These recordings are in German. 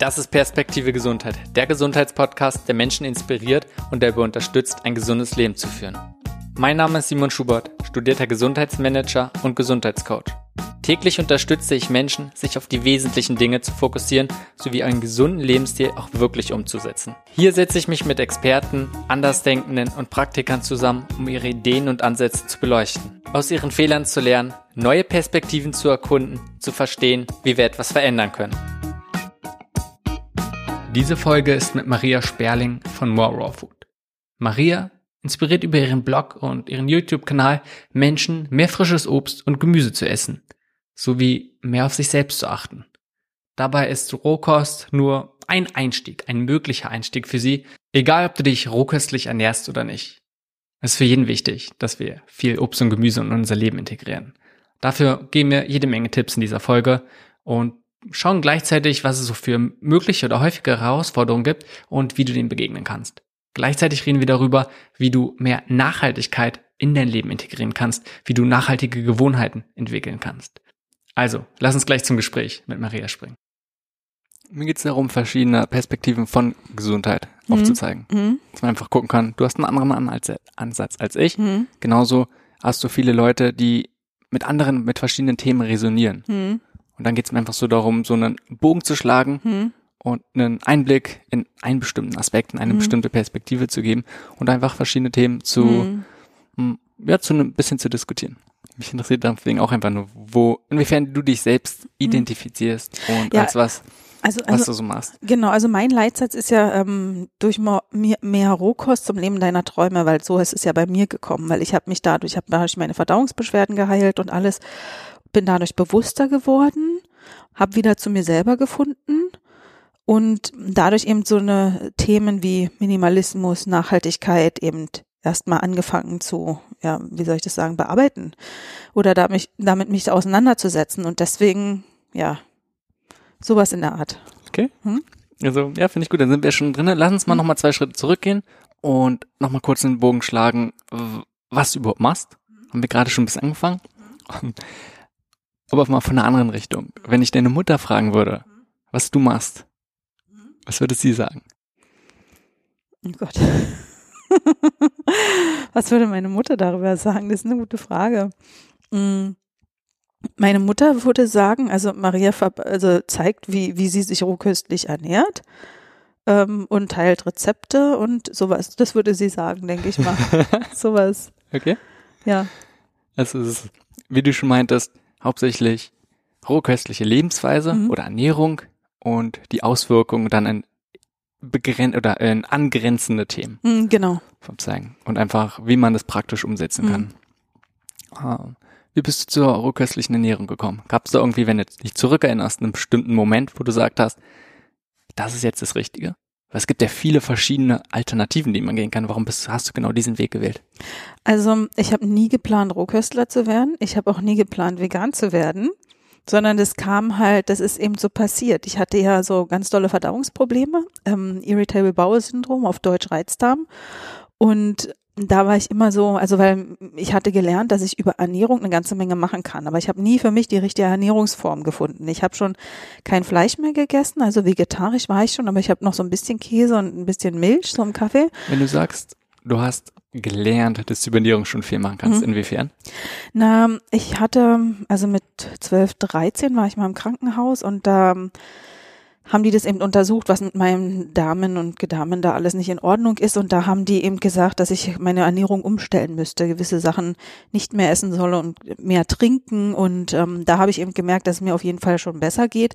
Das ist Perspektive Gesundheit, der Gesundheitspodcast, der Menschen inspiriert und der unterstützt, ein gesundes Leben zu führen. Mein Name ist Simon Schubert, studierter Gesundheitsmanager und Gesundheitscoach. Täglich unterstütze ich Menschen, sich auf die wesentlichen Dinge zu fokussieren, sowie einen gesunden Lebensstil auch wirklich umzusetzen. Hier setze ich mich mit Experten, Andersdenkenden und Praktikern zusammen, um ihre Ideen und Ansätze zu beleuchten, aus ihren Fehlern zu lernen, neue Perspektiven zu erkunden, zu verstehen, wie wir etwas verändern können. Diese Folge ist mit Maria Sperling von More Raw Food. Maria inspiriert über ihren Blog und ihren YouTube-Kanal Menschen, mehr frisches Obst und Gemüse zu essen, sowie mehr auf sich selbst zu achten. Dabei ist Rohkost nur ein Einstieg, ein möglicher Einstieg für sie, egal ob du dich rohköstlich ernährst oder nicht. Es ist für jeden wichtig, dass wir viel Obst und Gemüse in unser Leben integrieren. Dafür geben wir jede Menge Tipps in dieser Folge und schauen gleichzeitig, was es so für mögliche oder häufige Herausforderungen gibt und wie du denen begegnen kannst. Gleichzeitig reden wir darüber, wie du mehr Nachhaltigkeit in dein Leben integrieren kannst, wie du nachhaltige Gewohnheiten entwickeln kannst. Also, lass uns gleich zum Gespräch mit Maria springen. Mir geht es darum, verschiedene Perspektiven von Gesundheit mhm. aufzuzeigen. Mhm. Dass man einfach gucken kann, du hast einen anderen Ansatz als ich. Mhm. Genauso hast du viele Leute, die mit anderen, mit verschiedenen Themen resonieren. Und dann geht es mir einfach so darum, so einen Bogen zu schlagen mhm. und einen Einblick in einen bestimmten Aspekt, in eine mhm. bestimmte Perspektive zu geben und einfach verschiedene Themen zu, mhm. ja, zu ein bisschen zu diskutieren. Mich interessiert deswegen auch einfach nur, wo, inwiefern du dich selbst mhm. identifizierst und ja, als was, also, also, was du so machst. Genau, also mein Leitsatz ist ja ähm, durch mehr, mehr Rohkost zum Leben deiner Träume, weil so ist es ja bei mir gekommen, weil ich habe mich dadurch, ich habe dadurch meine Verdauungsbeschwerden geheilt und alles bin dadurch bewusster geworden, habe wieder zu mir selber gefunden und dadurch eben so eine Themen wie Minimalismus, Nachhaltigkeit eben erstmal angefangen zu, ja, wie soll ich das sagen, bearbeiten oder damit, damit mich auseinanderzusetzen und deswegen, ja, sowas in der Art. Okay. Hm? Also, ja, finde ich gut, dann sind wir schon drin. Lass uns mal hm. nochmal zwei Schritte zurückgehen und nochmal kurz den Bogen schlagen, was du überhaupt machst. Haben wir gerade schon ein bisschen angefangen. Aber mal von einer anderen Richtung. Wenn ich deine Mutter fragen würde, was du machst, was würde sie sagen? Oh Gott. was würde meine Mutter darüber sagen? Das ist eine gute Frage. Mm. Meine Mutter würde sagen, also Maria also zeigt, wie, wie sie sich rohköstlich ernährt ähm, und teilt Rezepte und sowas. Das würde sie sagen, denke ich mal. sowas. Okay. Ja. Also es ist, wie du schon meintest, hauptsächlich rohköstliche Lebensweise mhm. oder Ernährung und die Auswirkungen dann in begrenzt oder in angrenzende Themen. Mhm, genau. Vom Zeigen. Und einfach, wie man das praktisch umsetzen mhm. kann. Ah. Wie bist du zur rohköstlichen Ernährung gekommen? Gab es da irgendwie, wenn du dich zurückerinnerst, einen bestimmten Moment, wo du gesagt hast, das ist jetzt das Richtige? Es gibt ja viele verschiedene Alternativen, die man gehen kann. Warum bist, hast du genau diesen Weg gewählt? Also ich habe nie geplant, Rohköstler zu werden. Ich habe auch nie geplant, vegan zu werden. Sondern das kam halt, das ist eben so passiert. Ich hatte ja so ganz tolle Verdauungsprobleme, ähm, Irritable Bowel Syndrom, auf Deutsch Reizdarm. Und da war ich immer so, also weil ich hatte gelernt, dass ich über Ernährung eine ganze Menge machen kann, aber ich habe nie für mich die richtige Ernährungsform gefunden. Ich habe schon kein Fleisch mehr gegessen, also vegetarisch war ich schon, aber ich habe noch so ein bisschen Käse und ein bisschen Milch so im Kaffee. Wenn du sagst, du hast gelernt, dass du über Ernährung schon viel machen kannst, mhm. inwiefern? Na, ich hatte, also mit 12, 13 war ich mal im Krankenhaus und da haben die das eben untersucht, was mit meinen Damen und Gedamen da alles nicht in Ordnung ist. Und da haben die eben gesagt, dass ich meine Ernährung umstellen müsste, gewisse Sachen nicht mehr essen solle und mehr trinken. Und ähm, da habe ich eben gemerkt, dass es mir auf jeden Fall schon besser geht.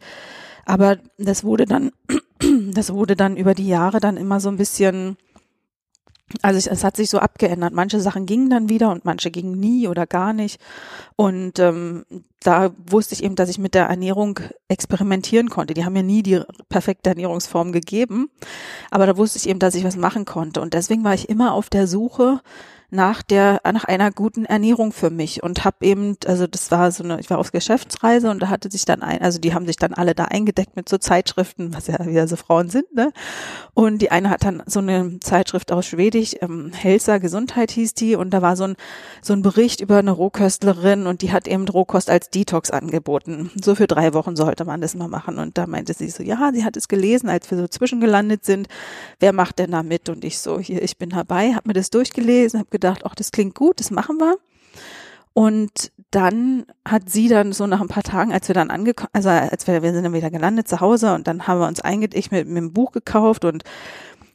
Aber das wurde dann, das wurde dann über die Jahre dann immer so ein bisschen also es, hat sich so abgeändert. Manche Sachen gingen dann wieder und manche gingen nie oder gar nicht. Und ähm, da wusste ich eben, dass ich mit der Ernährung experimentieren konnte. Die haben mir nie die perfekte Ernährungsform gegeben. Aber da wusste ich eben, dass ich was machen konnte. Und deswegen war ich immer auf der Suche nach der nach einer guten Ernährung für mich und habe eben also das war so eine ich war auf Geschäftsreise und da hatte sich dann ein also die haben sich dann alle da eingedeckt mit so Zeitschriften was ja wieder so Frauen sind ne? Und die eine hat dann so eine Zeitschrift aus Schwedisch ähm, Helsa Gesundheit hieß die und da war so ein so ein Bericht über eine Rohköstlerin und die hat eben Rohkost als Detox angeboten. So für drei Wochen sollte man das mal machen und da meinte sie so ja sie hat es gelesen als wir so zwischengelandet sind. Wer macht denn da mit? Und ich so hier ich bin dabei habe mir das durchgelesen habe gedacht, ach, das klingt gut, das machen wir. Und dann hat sie dann so nach ein paar Tagen, als wir dann angekommen, also als wir, wir sind dann wieder gelandet zu Hause und dann haben wir uns eingedeckt mit, mit einem Buch gekauft und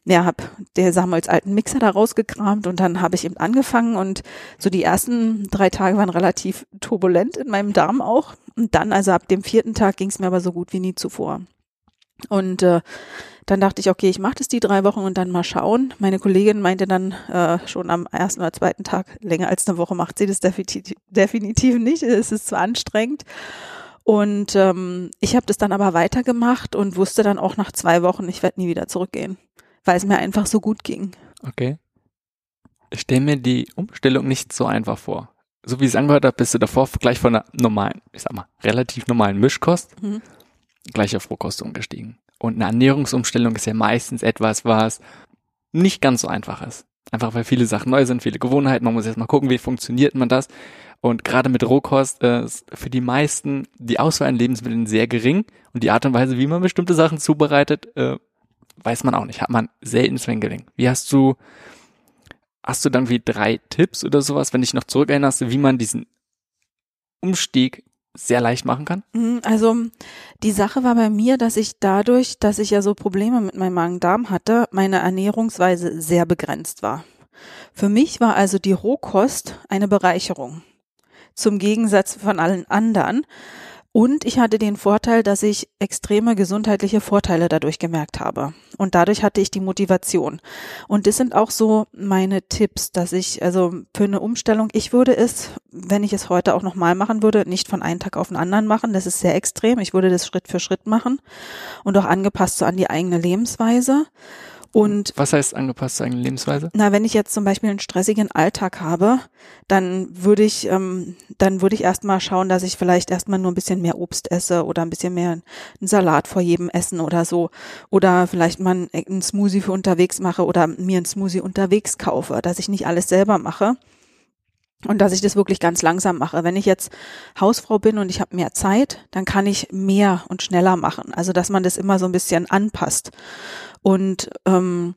ja, hab der Samuels alten Mixer da rausgekramt und dann habe ich eben angefangen und so die ersten drei Tage waren relativ turbulent in meinem Darm auch und dann, also ab dem vierten Tag ging es mir aber so gut wie nie zuvor. Und äh, dann dachte ich, okay, ich mache das die drei Wochen und dann mal schauen. Meine Kollegin meinte dann äh, schon am ersten oder zweiten Tag, länger als eine Woche macht sie das definitiv, definitiv nicht. Es ist zu anstrengend. Und ähm, ich habe das dann aber weitergemacht und wusste dann auch nach zwei Wochen, ich werde nie wieder zurückgehen, weil es mir einfach so gut ging. Okay. Ich stelle mir die Umstellung nicht so einfach vor. So wie es angehört hat, bist du davor gleich von einer normalen, ich sag mal, relativ normalen Mischkost mhm. Gleich auf Rohkost umgestiegen. Und eine Ernährungsumstellung ist ja meistens etwas, was nicht ganz so einfach ist. Einfach weil viele Sachen neu sind, viele Gewohnheiten. Man muss erst mal gucken, wie funktioniert man das. Und gerade mit Rohkost ist für die meisten die Auswahl an Lebensmitteln sehr gering. Und die Art und Weise, wie man bestimmte Sachen zubereitet, äh, weiß man auch nicht. Hat man selten Sven gelingen. Wie hast du, hast du dann wie drei Tipps oder sowas, wenn dich noch zurückerinnerst, wie man diesen Umstieg sehr leicht machen kann? Mhm, also die Sache war bei mir, dass ich dadurch, dass ich ja so Probleme mit meinem Magen-Darm hatte, meine Ernährungsweise sehr begrenzt war. Für mich war also die Rohkost eine Bereicherung. Zum Gegensatz von allen anderen. Und ich hatte den Vorteil, dass ich extreme gesundheitliche Vorteile dadurch gemerkt habe. Und dadurch hatte ich die Motivation. Und das sind auch so meine Tipps, dass ich, also für eine Umstellung, ich würde es, wenn ich es heute auch nochmal machen würde, nicht von einem Tag auf den anderen machen. Das ist sehr extrem. Ich würde das Schritt für Schritt machen und auch angepasst so an die eigene Lebensweise. Und was heißt angepasst zur eigenen Lebensweise? Na, wenn ich jetzt zum Beispiel einen stressigen Alltag habe, dann würde ich, ähm, dann würde ich erstmal schauen, dass ich vielleicht erstmal nur ein bisschen mehr Obst esse oder ein bisschen mehr einen Salat vor jedem Essen oder so. Oder vielleicht mal einen Smoothie für unterwegs mache oder mir einen Smoothie unterwegs kaufe, dass ich nicht alles selber mache. Und dass ich das wirklich ganz langsam mache. Wenn ich jetzt Hausfrau bin und ich habe mehr Zeit, dann kann ich mehr und schneller machen. Also dass man das immer so ein bisschen anpasst. Und ähm,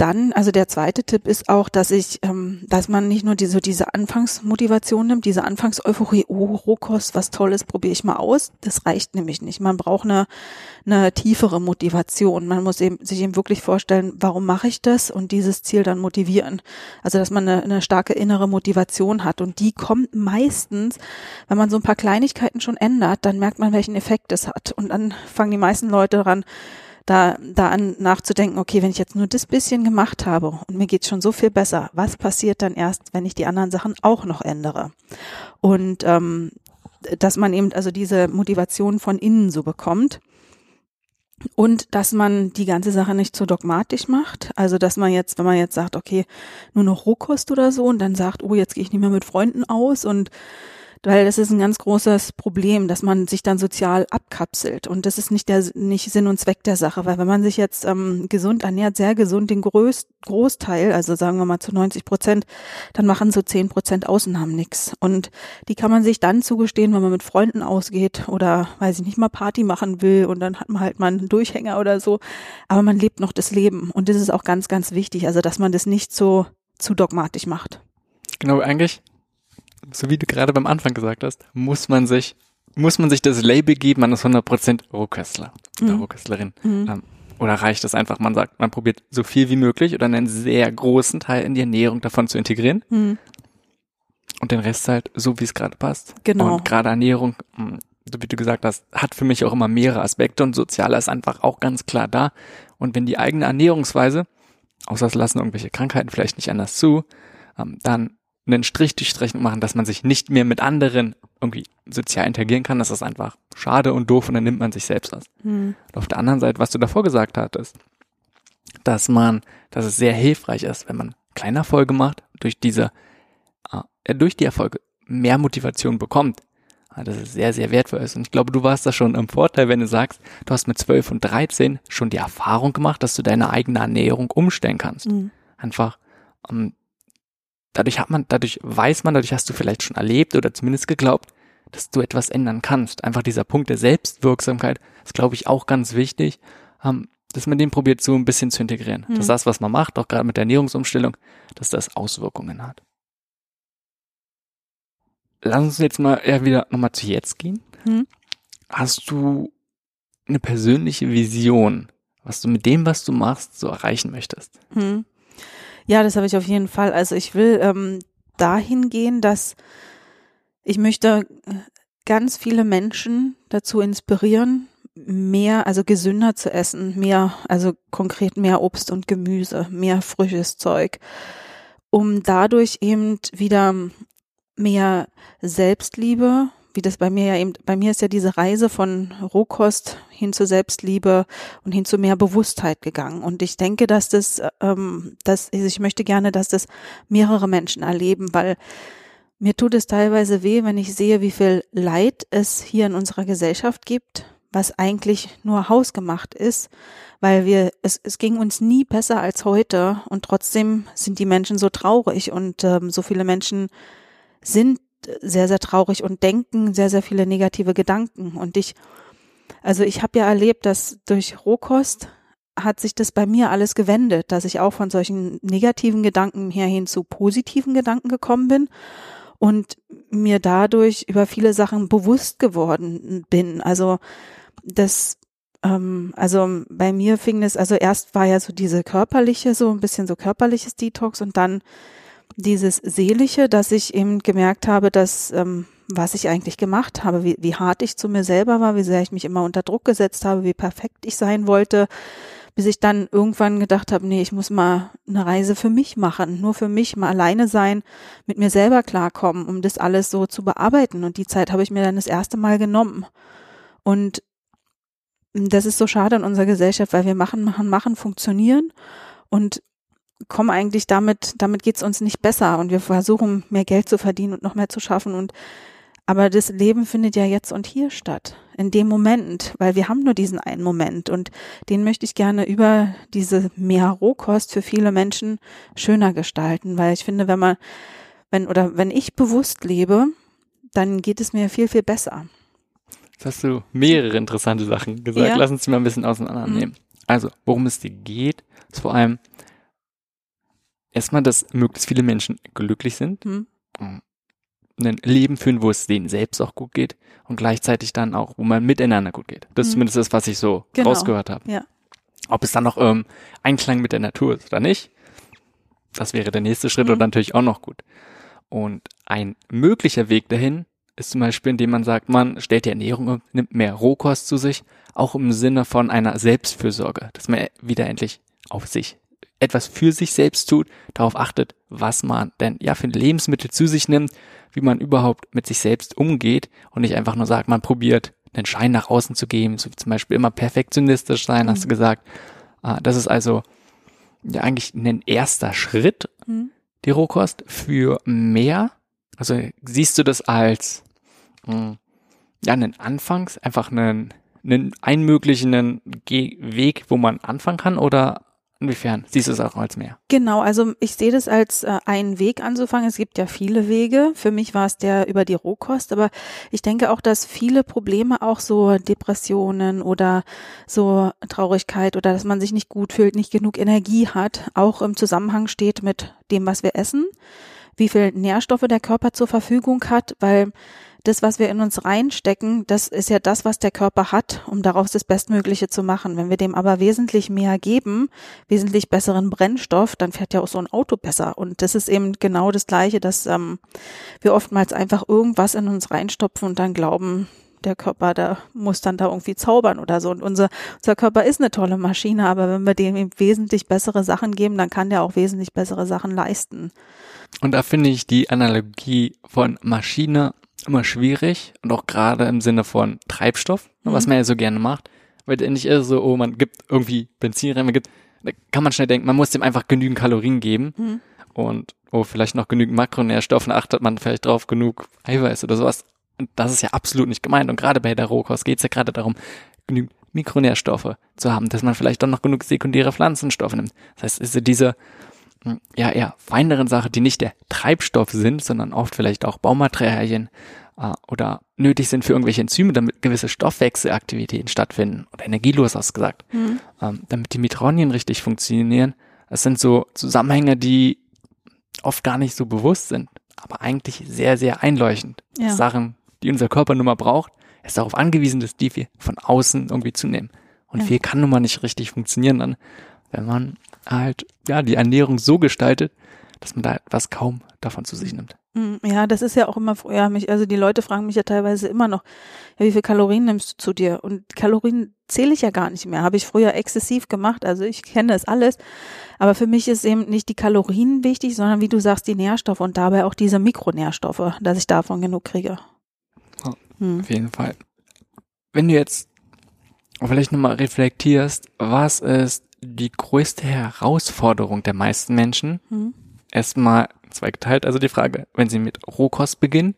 dann, also der zweite Tipp ist auch, dass ich, ähm, dass man nicht nur diese, diese Anfangsmotivation nimmt, diese Anfangseuphorie, oh, Rohkost, was Tolles, probiere ich mal aus. Das reicht nämlich nicht. Man braucht eine, eine tiefere Motivation. Man muss eben, sich eben wirklich vorstellen, warum mache ich das und dieses Ziel dann motivieren. Also, dass man eine, eine starke innere Motivation hat und die kommt meistens, wenn man so ein paar Kleinigkeiten schon ändert, dann merkt man, welchen Effekt es hat. Und dann fangen die meisten Leute daran, da, da an nachzudenken, okay, wenn ich jetzt nur das bisschen gemacht habe und mir geht's schon so viel besser, was passiert dann erst, wenn ich die anderen Sachen auch noch ändere? Und ähm, dass man eben also diese Motivation von innen so bekommt. Und dass man die ganze Sache nicht so dogmatisch macht. Also dass man jetzt, wenn man jetzt sagt, okay, nur noch Rohkost oder so und dann sagt, oh, jetzt gehe ich nicht mehr mit Freunden aus und weil das ist ein ganz großes Problem, dass man sich dann sozial abkapselt. Und das ist nicht der nicht Sinn und Zweck der Sache, weil wenn man sich jetzt ähm, gesund ernährt, sehr gesund, den Groß, Großteil, also sagen wir mal zu 90 Prozent, dann machen so 10 Prozent Ausnahmen nichts und die kann man sich dann zugestehen, wenn man mit Freunden ausgeht oder weiß ich nicht mal Party machen will und dann hat man halt mal einen Durchhänger oder so, aber man lebt noch das Leben. Und das ist auch ganz ganz wichtig, also dass man das nicht so zu dogmatisch macht. Genau, eigentlich so wie du gerade beim Anfang gesagt hast, muss man sich, muss man sich das Label geben, man ist 100% Rohköstler oder mhm. Rohköstlerin. Mhm. Ähm, oder reicht es einfach, man sagt, man probiert so viel wie möglich oder einen sehr großen Teil in die Ernährung davon zu integrieren. Mhm. Und den Rest halt so, wie es gerade passt. Genau. Und gerade Ernährung, hm, so wie du gesagt hast, hat für mich auch immer mehrere Aspekte und sozialer ist einfach auch ganz klar da. Und wenn die eigene Ernährungsweise, außer es lassen irgendwelche Krankheiten vielleicht nicht anders zu, ähm, dann einen Strich durch Rechnung machen, dass man sich nicht mehr mit anderen irgendwie sozial interagieren kann, das ist einfach schade und doof und dann nimmt man sich selbst aus. Mhm. Und auf der anderen Seite, was du davor gesagt hattest, dass man, dass es sehr hilfreich ist, wenn man kleinen Erfolge macht, durch diese, äh, durch die Erfolge mehr Motivation bekommt, das ist sehr, sehr wertvoll ist. Und ich glaube, du warst da schon im Vorteil, wenn du sagst, du hast mit 12 und 13 schon die Erfahrung gemacht, dass du deine eigene Ernährung umstellen kannst. Mhm. Einfach, um, ähm, dadurch hat man, dadurch weiß man, dadurch hast du vielleicht schon erlebt oder zumindest geglaubt, dass du etwas ändern kannst. Einfach dieser Punkt der Selbstwirksamkeit ist, glaube ich, auch ganz wichtig, ähm, dass man den probiert so ein bisschen zu integrieren. Mhm. Dass das, was man macht, auch gerade mit der Ernährungsumstellung, dass das Auswirkungen hat lass uns jetzt mal eher wieder nochmal zu jetzt gehen. Hm? Hast du eine persönliche Vision, was du mit dem, was du machst, so erreichen möchtest? Hm. Ja, das habe ich auf jeden Fall. Also ich will ähm, dahin gehen, dass ich möchte ganz viele Menschen dazu inspirieren, mehr, also gesünder zu essen, mehr, also konkret mehr Obst und Gemüse, mehr frisches Zeug, um dadurch eben wieder mehr Selbstliebe, wie das bei mir ja eben, bei mir ist ja diese Reise von Rohkost hin zur Selbstliebe und hin zu mehr Bewusstheit gegangen. Und ich denke, dass das, ähm, dass ich möchte gerne, dass das mehrere Menschen erleben, weil mir tut es teilweise weh, wenn ich sehe, wie viel Leid es hier in unserer Gesellschaft gibt, was eigentlich nur hausgemacht ist, weil wir, es, es ging uns nie besser als heute und trotzdem sind die Menschen so traurig und ähm, so viele Menschen sind sehr, sehr traurig und denken sehr, sehr viele negative Gedanken. Und ich, also ich habe ja erlebt, dass durch Rohkost hat sich das bei mir alles gewendet, dass ich auch von solchen negativen Gedanken her hin zu positiven Gedanken gekommen bin und mir dadurch über viele Sachen bewusst geworden bin. Also das, ähm, also bei mir fing es, also erst war ja so diese körperliche, so ein bisschen so körperliches Detox und dann dieses Seelische, dass ich eben gemerkt habe, dass ähm, was ich eigentlich gemacht habe, wie, wie hart ich zu mir selber war, wie sehr ich mich immer unter Druck gesetzt habe, wie perfekt ich sein wollte, bis ich dann irgendwann gedacht habe, nee, ich muss mal eine Reise für mich machen, nur für mich mal alleine sein, mit mir selber klarkommen, um das alles so zu bearbeiten. Und die Zeit habe ich mir dann das erste Mal genommen. Und das ist so schade in unserer Gesellschaft, weil wir machen, machen, machen, funktionieren. Und kommen eigentlich damit, damit geht's uns nicht besser und wir versuchen mehr Geld zu verdienen und noch mehr zu schaffen und aber das Leben findet ja jetzt und hier statt, in dem Moment, weil wir haben nur diesen einen Moment und den möchte ich gerne über diese mehr Rohkost für viele Menschen schöner gestalten, weil ich finde, wenn man, wenn oder wenn ich bewusst lebe, dann geht es mir viel, viel besser. Jetzt hast du mehrere interessante Sachen gesagt. Ja. Lass uns die mal ein bisschen auseinandernehmen. Mhm. Also, worum es dir geht, ist vor allem erstmal, dass möglichst viele Menschen glücklich sind, mhm. Ein Leben führen, wo es denen selbst auch gut geht und gleichzeitig dann auch, wo man miteinander gut geht. Das ist mhm. zumindest das, was ich so genau. rausgehört habe. Ja. Ob es dann noch ähm, Einklang mit der Natur ist oder nicht, das wäre der nächste Schritt mhm. und natürlich auch noch gut. Und ein möglicher Weg dahin ist zum Beispiel, indem man sagt, man stellt die Ernährung um, nimmt mehr Rohkost zu sich, auch im Sinne von einer Selbstfürsorge, dass man wieder endlich auf sich etwas für sich selbst tut, darauf achtet, was man denn ja für Lebensmittel zu sich nimmt, wie man überhaupt mit sich selbst umgeht und nicht einfach nur sagt, man probiert den Schein nach außen zu geben, so zum Beispiel immer perfektionistisch sein, mhm. hast du mhm. gesagt. Ah, das ist also ja eigentlich ein erster Schritt, mhm. die Rohkost, für mehr. Also siehst du das als mh, hm, ja einen Anfangs, einfach einen, einen einmöglichen Weg, wo man anfangen kann oder Inwiefern siehst du es auch als mehr? Genau, also ich sehe das als äh, einen Weg anzufangen. Es gibt ja viele Wege. Für mich war es der über die Rohkost, aber ich denke auch, dass viele Probleme auch so Depressionen oder so Traurigkeit oder dass man sich nicht gut fühlt, nicht genug Energie hat, auch im Zusammenhang steht mit dem, was wir essen, wie viel Nährstoffe der Körper zur Verfügung hat, weil das, was wir in uns reinstecken, das ist ja das, was der Körper hat, um daraus das Bestmögliche zu machen. Wenn wir dem aber wesentlich mehr geben, wesentlich besseren Brennstoff, dann fährt ja auch so ein Auto besser. Und das ist eben genau das Gleiche, dass ähm, wir oftmals einfach irgendwas in uns reinstopfen und dann glauben, der Körper, der muss dann da irgendwie zaubern oder so. Und unser, unser Körper ist eine tolle Maschine, aber wenn wir dem eben wesentlich bessere Sachen geben, dann kann der auch wesentlich bessere Sachen leisten. Und da finde ich die Analogie von Maschine immer schwierig und auch gerade im Sinne von Treibstoff, mhm. was man ja so gerne macht, weil endlich ist es so, oh, man gibt irgendwie Benzin rein, man gibt, da kann man schnell denken, man muss dem einfach genügend Kalorien geben. Mhm. und wo vielleicht noch genügend Makronährstoffe achtet man vielleicht drauf genug Eiweiß oder sowas. Und das ist ja absolut nicht gemeint. Und gerade bei der Rohkost geht es ja gerade darum, genügend Mikronährstoffe zu haben, dass man vielleicht auch noch genug sekundäre Pflanzenstoffe nimmt. Das heißt, ist diese ja eher feineren Sachen, die nicht der Treibstoff sind, sondern oft vielleicht auch Baumaterialien äh, oder nötig sind für irgendwelche Enzyme, damit gewisse Stoffwechselaktivitäten stattfinden oder energielos ausgesagt, mhm. ähm, damit die Mitochondrien richtig funktionieren. Das sind so Zusammenhänge, die oft gar nicht so bewusst sind, aber eigentlich sehr, sehr einleuchtend. Ja. Sachen, die unser Körper nun mal braucht, ist darauf angewiesen, dass die wir von außen irgendwie zunehmen. Und ja. viel kann nun mal nicht richtig funktionieren dann, wenn man halt, ja, die Ernährung so gestaltet, dass man da etwas kaum davon zu sich nimmt. Mm, ja, das ist ja auch immer früher mich, also die Leute fragen mich ja teilweise immer noch, ja, wie viel Kalorien nimmst du zu dir? Und Kalorien zähle ich ja gar nicht mehr. Habe ich früher exzessiv gemacht, also ich kenne das alles. Aber für mich ist eben nicht die Kalorien wichtig, sondern wie du sagst, die Nährstoffe und dabei auch diese Mikronährstoffe, dass ich davon genug kriege. Oh, hm. Auf jeden Fall. Wenn du jetzt vielleicht nochmal reflektierst, was ist die größte Herausforderung der meisten Menschen? Hm. Erstmal zweigeteilt, also die Frage, wenn sie mit Rohkost beginnen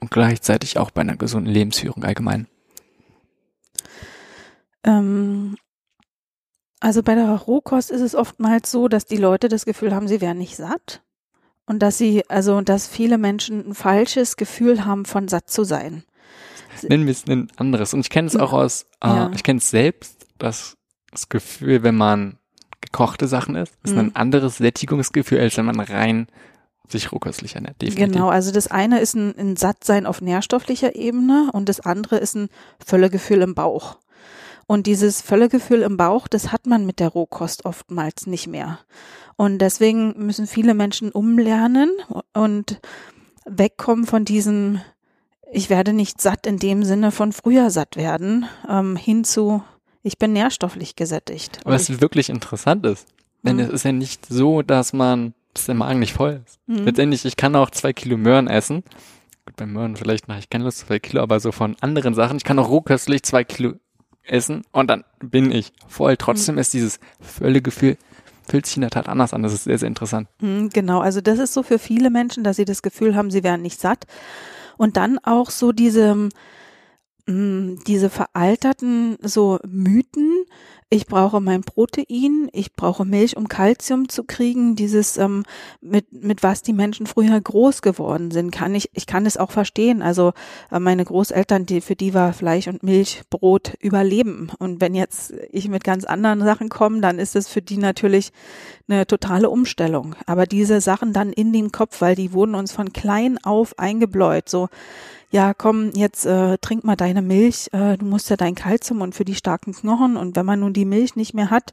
und gleichzeitig auch bei einer gesunden Lebensführung allgemein. Ähm, also bei der Rohkost ist es oftmals so, dass die Leute das Gefühl haben, sie wären nicht satt. Und dass sie, also dass viele Menschen ein falsches Gefühl haben, von satt zu sein. Nennen wir es ein anderes. Und ich kenne es auch aus, äh, ja. ich kenne es selbst, dass das Gefühl, wenn man gekochte Sachen isst, ist mhm. ein anderes Sättigungsgefühl, als wenn man rein sich rohköstlich ernährt. Definitiv. Genau, also das eine ist ein, ein Sattsein auf nährstofflicher Ebene und das andere ist ein Völlegefühl im Bauch. Und dieses Völlegefühl im Bauch, das hat man mit der Rohkost oftmals nicht mehr. Und deswegen müssen viele Menschen umlernen und wegkommen von diesem, ich werde nicht satt in dem Sinne von früher satt werden, ähm, hin zu, ich bin nährstofflich gesättigt. Was wirklich interessant ist, denn mhm. es ist ja nicht so, dass man, dass der Magen nicht voll ist. Mhm. Letztendlich, ich kann auch zwei Kilo Möhren essen. Gut, bei Möhren vielleicht mache ich keine Lust zwei Kilo, aber so von anderen Sachen, ich kann auch rohköstlich zwei Kilo essen und dann bin ich voll. Trotzdem mhm. ist dieses Völlegefühl fühlt sich in der Tat anders an. Das ist sehr, sehr interessant. Mhm, genau, also das ist so für viele Menschen, dass sie das Gefühl haben, sie wären nicht satt. Und dann auch so diese, mm, diese veralterten so Mythen, ich brauche mein Protein, ich brauche Milch, um Kalzium zu kriegen. Dieses ähm, mit mit was die Menschen früher groß geworden sind, kann ich ich kann es auch verstehen. Also äh, meine Großeltern, die für die war Fleisch und Milch, Brot Überleben. Und wenn jetzt ich mit ganz anderen Sachen komme, dann ist es für die natürlich eine totale Umstellung. Aber diese Sachen dann in den Kopf, weil die wurden uns von klein auf eingebläut. So ja, komm, jetzt äh, trink mal deine Milch, äh, du musst ja dein Kalzium und für die starken Knochen und wenn man nun die Milch nicht mehr hat,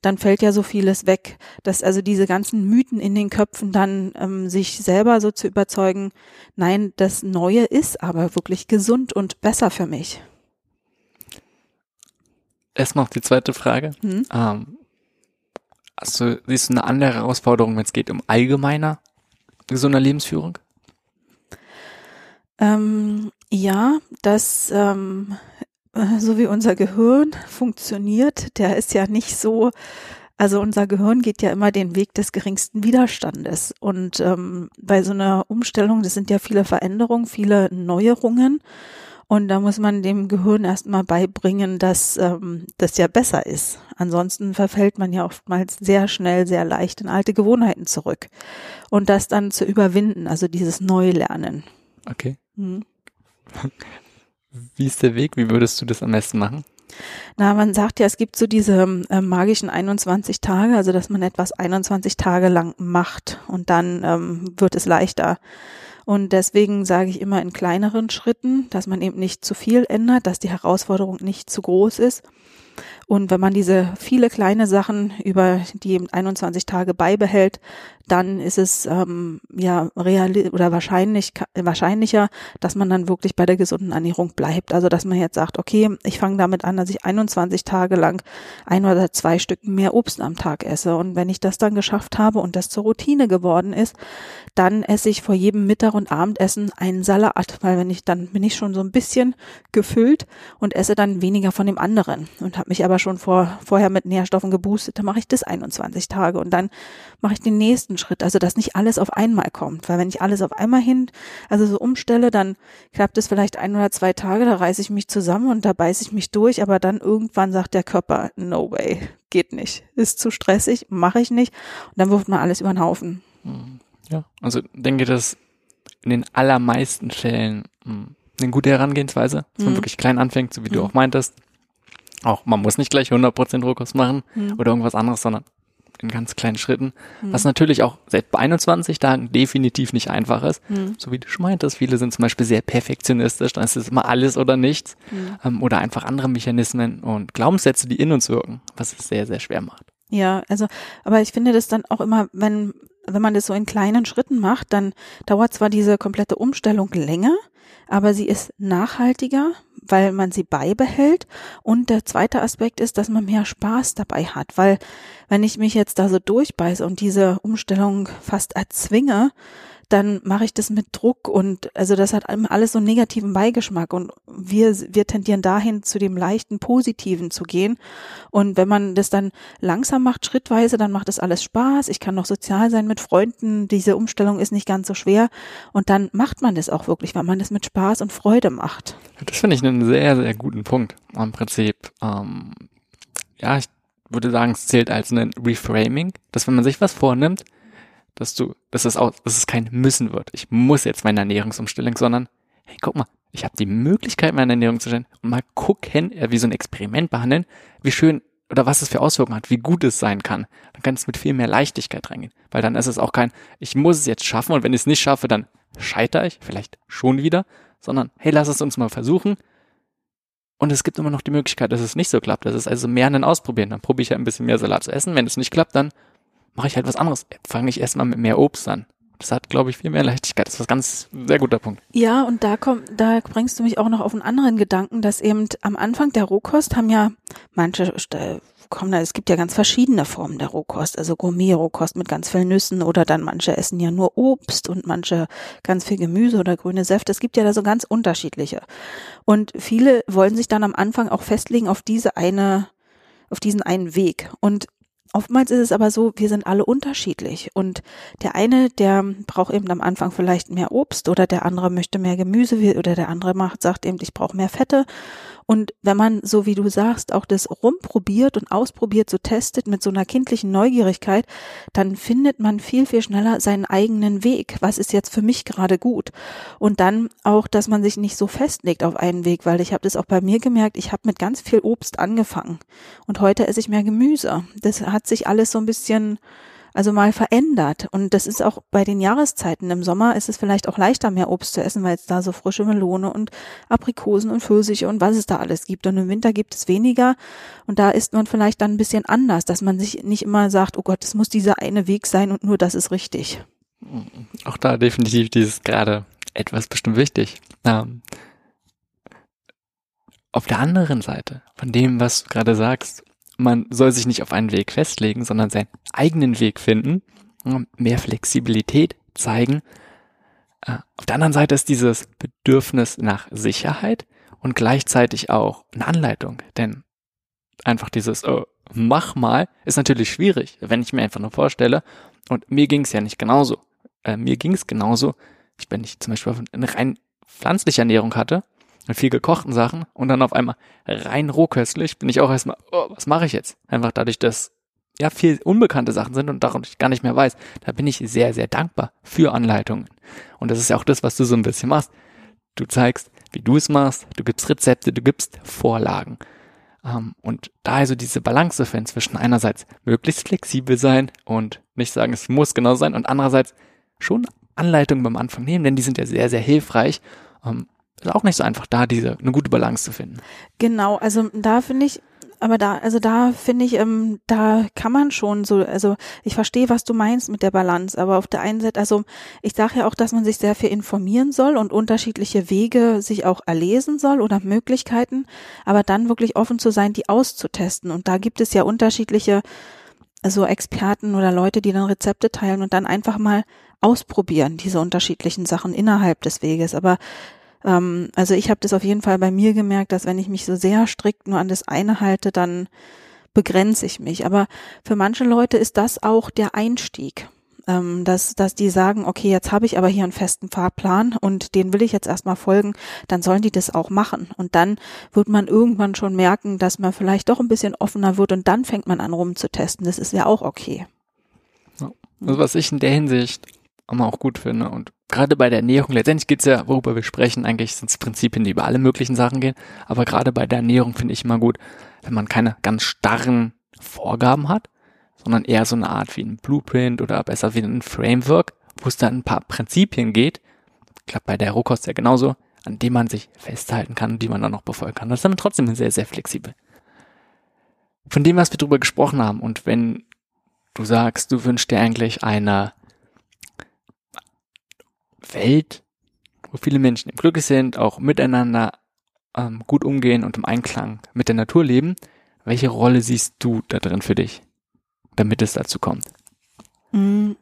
dann fällt ja so vieles weg, dass also diese ganzen Mythen in den Köpfen dann ähm, sich selber so zu überzeugen, nein, das Neue ist aber wirklich gesund und besser für mich. Erst noch die zweite Frage. Hm? Ähm, also siehst du eine andere Herausforderung, wenn es geht um allgemeiner gesunder Lebensführung? Ähm, ja, das, ähm, äh, so wie unser Gehirn funktioniert, der ist ja nicht so, also unser Gehirn geht ja immer den Weg des geringsten Widerstandes. Und ähm, bei so einer Umstellung, das sind ja viele Veränderungen, viele Neuerungen. Und da muss man dem Gehirn erstmal beibringen, dass ähm, das ja besser ist. Ansonsten verfällt man ja oftmals sehr schnell, sehr leicht in alte Gewohnheiten zurück. Und das dann zu überwinden, also dieses Neulernen. Okay. Mhm. Wie ist der Weg? Wie würdest du das am besten machen? Na, man sagt ja, es gibt so diese äh, magischen 21 Tage, also dass man etwas 21 Tage lang macht und dann ähm, wird es leichter. Und deswegen sage ich immer in kleineren Schritten, dass man eben nicht zu viel ändert, dass die Herausforderung nicht zu groß ist und wenn man diese viele kleine Sachen über die 21 Tage beibehält, dann ist es ähm, ja real oder wahrscheinlich wahrscheinlicher, dass man dann wirklich bei der gesunden Ernährung bleibt. Also dass man jetzt sagt, okay, ich fange damit an, dass ich 21 Tage lang ein oder zwei Stück mehr Obst am Tag esse. Und wenn ich das dann geschafft habe und das zur Routine geworden ist, dann esse ich vor jedem Mittag- und Abendessen einen Salat, weil wenn ich dann bin ich schon so ein bisschen gefüllt und esse dann weniger von dem anderen und habe mich aber aber schon vor, vorher mit Nährstoffen geboostet, dann mache ich das 21 Tage und dann mache ich den nächsten Schritt. Also, dass nicht alles auf einmal kommt. Weil wenn ich alles auf einmal hin, also so umstelle, dann klappt es vielleicht ein oder zwei Tage, da reiße ich mich zusammen und da beiße ich mich durch, aber dann irgendwann sagt der Körper, no way, geht nicht, ist zu stressig, mache ich nicht. Und dann wirft man alles über den Haufen. Ja, also denke, dass in den allermeisten Fällen hm, eine gute Herangehensweise, dass man mhm. wirklich klein anfängt, so wie mhm. du auch meintest. Auch man muss nicht gleich 100% Rohkost machen mhm. oder irgendwas anderes, sondern in ganz kleinen Schritten, mhm. was natürlich auch seit 21 Tagen definitiv nicht einfach ist. Mhm. So wie du schon meintest, viele sind zum Beispiel sehr perfektionistisch, dann ist es immer alles oder nichts. Mhm. Ähm, oder einfach andere Mechanismen und Glaubenssätze, die in uns wirken, was es sehr, sehr schwer macht. Ja, also, aber ich finde das dann auch immer, wenn, wenn man das so in kleinen Schritten macht, dann dauert zwar diese komplette Umstellung länger, aber sie ist nachhaltiger, weil man sie beibehält. Und der zweite Aspekt ist, dass man mehr Spaß dabei hat, weil wenn ich mich jetzt da so durchbeiße und diese Umstellung fast erzwinge, dann mache ich das mit Druck und also das hat alles so einen negativen Beigeschmack und wir, wir tendieren dahin, zu dem leichten Positiven zu gehen. Und wenn man das dann langsam macht, schrittweise, dann macht das alles Spaß. Ich kann noch sozial sein mit Freunden. Diese Umstellung ist nicht ganz so schwer. Und dann macht man das auch wirklich, weil man das mit Spaß und Freude macht. Das finde ich einen sehr, sehr guten Punkt im Prinzip. Ähm, ja, ich würde sagen, es zählt als ein Reframing, dass wenn man sich was vornimmt, dass du, dass es auch, dass es kein Müssen wird. Ich muss jetzt meine Ernährungsumstellung, sondern hey, guck mal, ich habe die Möglichkeit, meine Ernährung zu stellen und mal gucken, äh, wie so ein Experiment behandeln, wie schön oder was es für Auswirkungen hat, wie gut es sein kann. Dann kann es mit viel mehr Leichtigkeit reingehen, weil dann ist es auch kein, ich muss es jetzt schaffen und wenn ich es nicht schaffe, dann scheitere ich, vielleicht schon wieder, sondern hey, lass es uns mal versuchen. Und es gibt immer noch die Möglichkeit, dass es nicht so klappt. Das ist also mehr ein Ausprobieren. Dann probiere ich halt ein bisschen mehr Salat zu essen. Wenn es nicht klappt, dann mache ich halt was anderes. Fange ich erstmal mit mehr Obst an. Das hat, glaube ich, viel mehr Leichtigkeit. Das ist ein ganz sehr guter Punkt. Ja, und da kommt, da bringst du mich auch noch auf einen anderen Gedanken, dass eben am Anfang der Rohkost haben ja manche kommen da, es gibt ja ganz verschiedene Formen der Rohkost, also Gourmet-Rohkost mit ganz vielen Nüssen oder dann manche essen ja nur Obst und manche ganz viel Gemüse oder grüne Säfte. Es gibt ja da so ganz unterschiedliche. Und viele wollen sich dann am Anfang auch festlegen auf diese eine, auf diesen einen Weg. Und Oftmals ist es aber so, wir sind alle unterschiedlich. Und der eine, der braucht eben am Anfang vielleicht mehr Obst oder der andere möchte mehr Gemüse oder der andere macht, sagt eben, ich brauche mehr Fette und wenn man, so wie du sagst, auch das rumprobiert und ausprobiert, so testet mit so einer kindlichen Neugierigkeit, dann findet man viel, viel schneller seinen eigenen Weg. Was ist jetzt für mich gerade gut? Und dann auch, dass man sich nicht so festlegt auf einen Weg, weil ich habe das auch bei mir gemerkt, ich habe mit ganz viel Obst angefangen und heute esse ich mehr Gemüse. Das hat sich alles so ein bisschen also mal verändert. Und das ist auch bei den Jahreszeiten. Im Sommer ist es vielleicht auch leichter, mehr Obst zu essen, weil es da so frische Melone und Aprikosen und Pfirsiche und was es da alles gibt. Und im Winter gibt es weniger. Und da ist man vielleicht dann ein bisschen anders, dass man sich nicht immer sagt, oh Gott, es muss dieser eine Weg sein und nur das ist richtig. Auch da definitiv dieses gerade etwas bestimmt wichtig. Ähm, auf der anderen Seite von dem, was du gerade sagst, man soll sich nicht auf einen Weg festlegen, sondern seinen eigenen Weg finden, mehr Flexibilität zeigen. Äh, auf der anderen Seite ist dieses Bedürfnis nach Sicherheit und gleichzeitig auch eine Anleitung, denn einfach dieses oh, mach mal ist natürlich schwierig, wenn ich mir einfach nur vorstelle und mir ging es ja nicht genauso. Äh, mir ging es genauso, ich, wenn ich zum Beispiel eine rein pflanzliche Ernährung hatte, viel gekochten Sachen und dann auf einmal rein rohköstlich, bin ich auch erstmal, oh, was mache ich jetzt? Einfach dadurch, dass ja viel unbekannte Sachen sind und darum ich gar nicht mehr weiß. Da bin ich sehr, sehr dankbar für Anleitungen. Und das ist ja auch das, was du so ein bisschen machst. Du zeigst, wie du es machst, du gibst Rezepte, du gibst Vorlagen. Um, ähm, und da also diese Balance zu finden zwischen einerseits möglichst flexibel sein und nicht sagen, es muss genau sein und andererseits schon Anleitungen beim Anfang nehmen, denn die sind ja sehr, sehr hilfreich, um, ähm, ist auch nicht so einfach, da diese eine gute Balance zu finden. Genau, also da finde ich, aber da, also da finde ich, ähm, da kann man schon so, also ich verstehe, was du meinst mit der Balance, aber auf der einen Seite, also ich sage ja auch, dass man sich sehr viel informieren soll und unterschiedliche Wege sich auch erlesen soll oder Möglichkeiten, aber dann wirklich offen zu sein, die auszutesten. Und da gibt es ja unterschiedliche so Experten oder Leute, die dann Rezepte teilen und dann einfach mal ausprobieren, diese unterschiedlichen Sachen innerhalb des Weges. Aber Ähm, also ich habe das auf jeden Fall bei mir gemerkt, dass wenn ich mich so sehr strikt nur an das eine halte, dann begrenze ich mich. Aber für manche Leute ist das auch der Einstieg ähm, dass, dass die sagen, okay, jetzt habe ich aber hier einen festen Fahrplan und den will ich jetzt erstmal folgen, dann sollen die das auch machen. Und dann wird man irgendwann schon merken, dass man vielleicht doch ein bisschen offener wird und dann fängt man an rumzutesten. Das ist ja auch okay. Also was ich in der Hinsicht immer auch gut finde und gerade bei der Ernährung, letztendlich geht's ja, worüber wir sprechen, eigentlich sind es Prinzipien, die über alle möglichen Sachen gehen, aber gerade bei der Ernährung finde ich immer gut, wenn man keine ganz starren Vorgaben hat, sondern eher so eine Art wie ein Blueprint oder besser wie ein Framework, wo es dann ein paar Prinzipien geht. Klappt bei der Rohkost ja genauso, an dem man sich festhalten kann und die man dann noch befolgen kann. Das ist dann trotzdem sehr, sehr flexibel. Von dem, was wir drüber gesprochen haben und wenn du sagst, du wünschst dir eigentlich eine Welt, wo viele Menschen glücklich sind, auch miteinander ähm, gut umgehen und im Einklang mit der Natur leben, welche Rolle siehst du da drin für dich? damit es dazu kommt? Mm.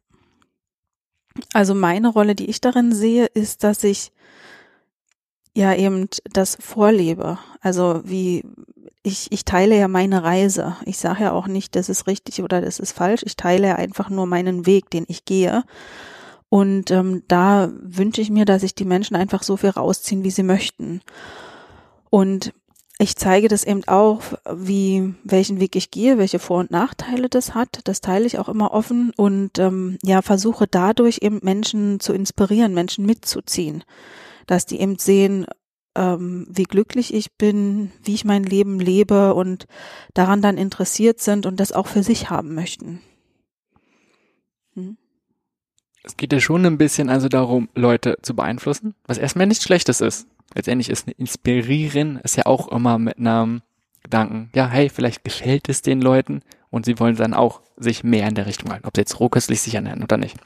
Also meine Rolle, die ich darin sehe, ist, dass ich ja eben das vorlebe. Also wie ich, ich teile ja meine Reise. Ich sage ja auch nicht, das ist richtig oder das ist falsch. Ich teile ja einfach nur meinen Weg, den ich gehe. Und ähm, da wünsche ich mir, dass sich die Menschen einfach so viel rausziehen, wie sie möchten. Und ich zeige das eben auch, wie welchen Weg ich gehe, welche Vor- und Nachteile das hat. Das teile ich auch immer offen und ähm, ja versuche dadurch eben Menschen zu inspirieren, Menschen mitzuziehen, dass die eben sehen, ähm, wie glücklich ich bin, wie ich mein Leben lebe und daran dann interessiert sind und das auch für sich haben möchten. Es geht ja schon ein bisschen also darum, Leute zu beeinflussen, was erstmal nichts Schlechtes ist letztendlich ist eine Inspirieren, ist ja auch immer mit einem Gedanken, ja, hey, vielleicht gefällt es den Leuten und sie wollen dann auch sich mehr in der Richtung halten, ob sie jetzt rohköstlich sich ernähren oder nicht.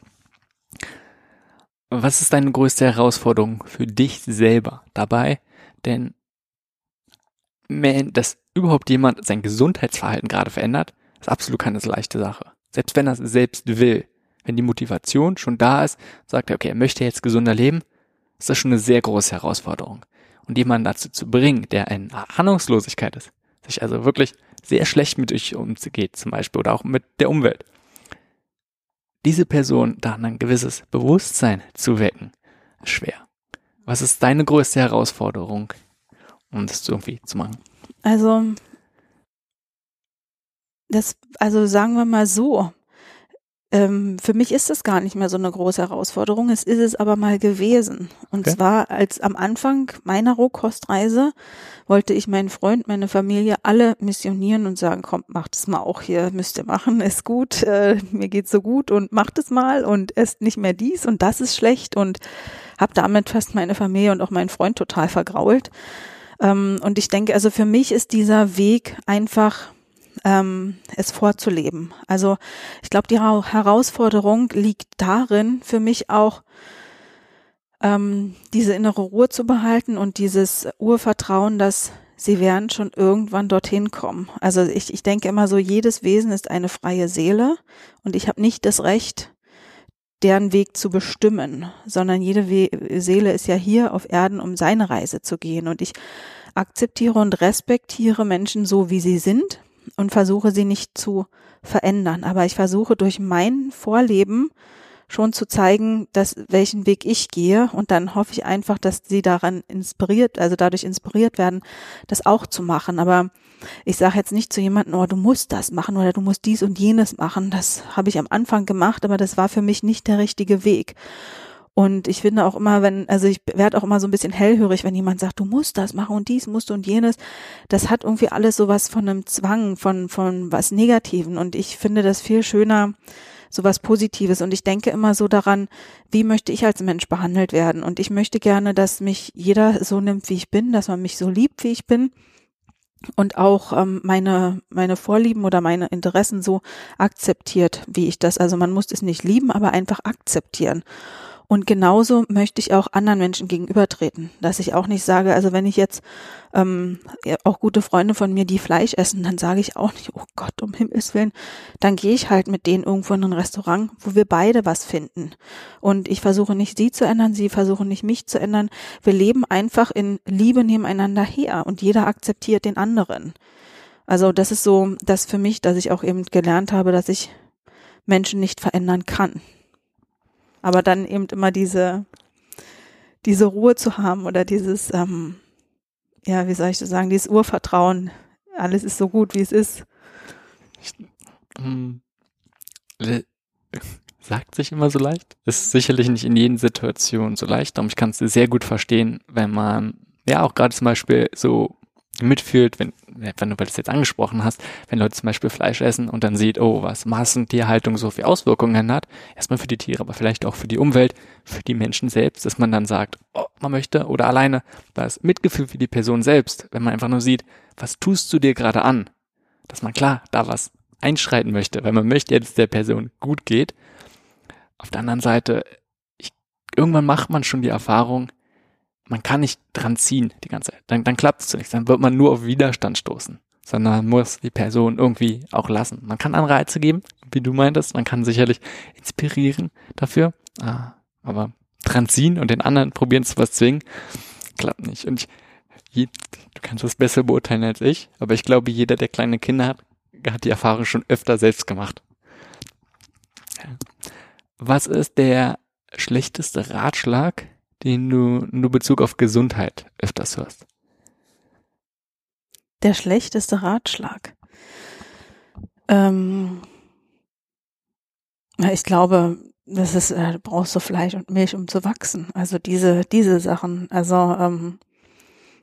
Was ist deine größte Herausforderung für dich selber dabei? Denn dass überhaupt jemand sein Gesundheitsverhalten gerade verändert, ist absolut keine leichte Sache. Selbst wenn er es selbst will. Wenn die Motivation schon da ist, sagt er, okay, er möchte jetzt gesunder leben, ist das schon eine sehr große Herausforderung. Und jemanden dazu zu bringen, der in Ahnungslosigkeit ist, sich also wirklich sehr schlecht mit euch umzugeht, zum Beispiel, oder auch mit der Umwelt. Diese Person dann ein gewisses Bewusstsein zu wecken, ist schwer. Was ist deine größte Herausforderung, um das irgendwie zu machen? Also, das, also sagen wir mal so, ähm, für mich ist das gar nicht mehr so eine große Herausforderung. Es ist es aber mal gewesen. Und okay. zwar als am Anfang meiner Rohkostreise wollte ich meinen Freund, meine Familie alle missionieren und sagen, kommt, macht es mal auch hier, müsst ihr machen, ist gut, äh, mir geht's so gut und macht es mal und esst nicht mehr dies und das ist schlecht und habe damit fast meine Familie und auch meinen Freund total vergrault. Ähm, und ich denke, also für mich ist dieser Weg einfach ähm, es vorzuleben. Also ich glaube, die Herausforderung liegt darin, für mich auch ähm, diese innere Ruhe zu behalten und dieses Urvertrauen, dass sie werden schon irgendwann dorthin kommen. Also ich, ich denke immer so, jedes Wesen ist eine freie Seele und ich habe nicht das Recht, deren Weg zu bestimmen, sondern jede We Seele ist ja hier auf Erden, um seine Reise zu gehen. Und ich akzeptiere und respektiere Menschen so, wie sie sind und versuche sie nicht zu verändern. Aber ich versuche durch mein Vorleben schon zu zeigen, dass welchen Weg ich gehe und dann hoffe ich einfach, dass sie daran inspiriert, also dadurch inspiriert werden, das auch zu machen. Aber ich sage jetzt nicht zu jemandem, oh, du musst das machen oder du musst dies und jenes machen. Das habe ich am Anfang gemacht, aber das war für mich nicht der richtige Weg. Und ich finde auch immer, wenn, also ich werde auch immer so ein bisschen hellhörig, wenn jemand sagt, du musst das machen und dies musst du und jenes. Das hat irgendwie alles sowas von einem Zwang, von, von was Negativen. Und ich finde das viel schöner, sowas Positives. Und ich denke immer so daran, wie möchte ich als Mensch behandelt werden? Und ich möchte gerne, dass mich jeder so nimmt, wie ich bin, dass man mich so liebt, wie ich bin und auch ähm, meine meine Vorlieben oder meine Interessen so akzeptiert, wie ich das. Also man muss es nicht lieben, aber einfach akzeptieren. Und genauso möchte ich auch anderen Menschen gegenübertreten, dass ich auch nicht sage, also wenn ich jetzt ähm, ja, auch gute Freunde von mir, die Fleisch essen, dann sage ich auch nicht, oh Gott, um Himmels Willen, dann gehe ich halt mit denen irgendwo in ein Restaurant, wo wir beide was finden. Und ich versuche nicht sie zu ändern, sie versuchen nicht mich zu ändern. Wir leben einfach in Liebe nebeneinander her und jeder akzeptiert den anderen. Also das ist so das für mich, dass ich auch eben gelernt habe, dass ich Menschen nicht verändern kann. Aber dann eben immer diese, diese Ruhe zu haben oder dieses, ähm, ja, wie soll ich das sagen, dieses Urvertrauen, alles ist so gut, wie es ist. Ich, ähm, sagt sich immer so leicht. Ist sicherlich nicht in jeden Situationen so leicht, darum ich kann es sehr gut verstehen, wenn man ja auch gerade zum Beispiel so mitfühlt, wenn, wenn du das jetzt angesprochen hast, wenn Leute zum Beispiel Fleisch essen und dann sieht, oh, was Massentierhaltung so viel Auswirkungen hat, erstmal für die Tiere, aber vielleicht auch für die Umwelt, für die Menschen selbst, dass man dann sagt, oh, man möchte oder alleine das Mitgefühl für die Person selbst, wenn man einfach nur sieht, was tust du dir gerade an, dass man klar da was einschreiten möchte, weil man möchte jetzt der Person gut geht. Auf der anderen Seite, ich, irgendwann macht man schon die Erfahrung, man kann nicht dran ziehen die ganze Zeit. Dann, dann klappt es zunächst. Dann wird man nur auf Widerstand stoßen. Sondern muss die Person irgendwie auch lassen. Man kann Anreize geben, wie du meintest. Man kann sicherlich inspirieren dafür. Ah, aber dran ziehen und den anderen probieren zu was zwingen, klappt nicht. Und ich, je, du kannst das besser beurteilen als ich, aber ich glaube, jeder, der kleine Kinder hat, hat die Erfahrung schon öfter selbst gemacht. Was ist der schlechteste Ratschlag, den du nur Bezug auf Gesundheit öfters hörst? Der schlechteste Ratschlag. Ähm, ich glaube, das ist, äh, du brauchst so Fleisch und Milch, um zu wachsen. Also diese, diese Sachen. Also, ähm,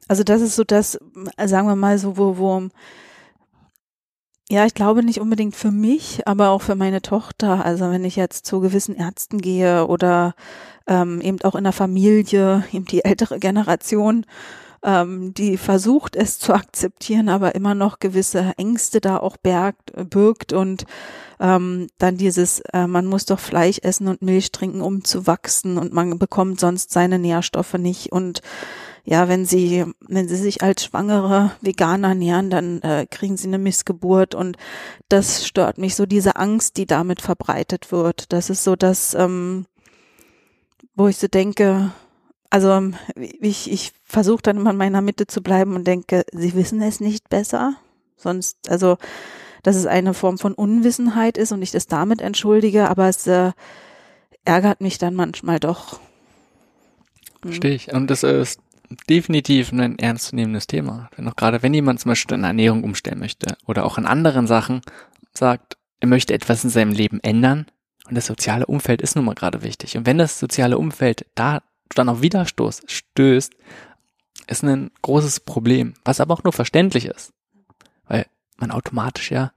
also das ist so das, sagen wir mal so, wo, wo, ja, ich glaube nicht unbedingt für mich, aber auch für meine Tochter. Also wenn ich jetzt zu gewissen Ärzten gehe oder ähm, eben auch in der Familie, eben die ältere Generation, ähm, die versucht es zu akzeptieren, aber immer noch gewisse Ängste da auch bergt, birgt und ähm, dann dieses, äh, man muss doch Fleisch essen und Milch trinken, um zu wachsen und man bekommt sonst seine Nährstoffe nicht und ja, wenn sie, wenn sie sich als Schwangere Veganer ernähren, dann äh, kriegen sie eine Missgeburt und das stört mich so, diese Angst, die damit verbreitet wird. Das ist so das, ähm, wo ich so denke, also ich, ich versuche dann immer in meiner Mitte zu bleiben und denke, sie wissen es nicht besser. Sonst, also, dass es eine Form von Unwissenheit ist und ich das damit entschuldige, aber es äh, ärgert mich dann manchmal doch. Hm. Verstehe ich. Und das ist definitiv ein ernstzunehmendes Thema. Denn auch gerade wenn jemand zum Beispiel eine Ernährung umstellen möchte oder auch in anderen Sachen sagt, er möchte etwas in seinem Leben ändern, und das soziale Umfeld ist nun mal gerade wichtig. Und wenn das soziale Umfeld da dann auf Widerstoß stößt, ist ein großes Problem, was aber auch nur verständlich ist. Weil man automatisch ja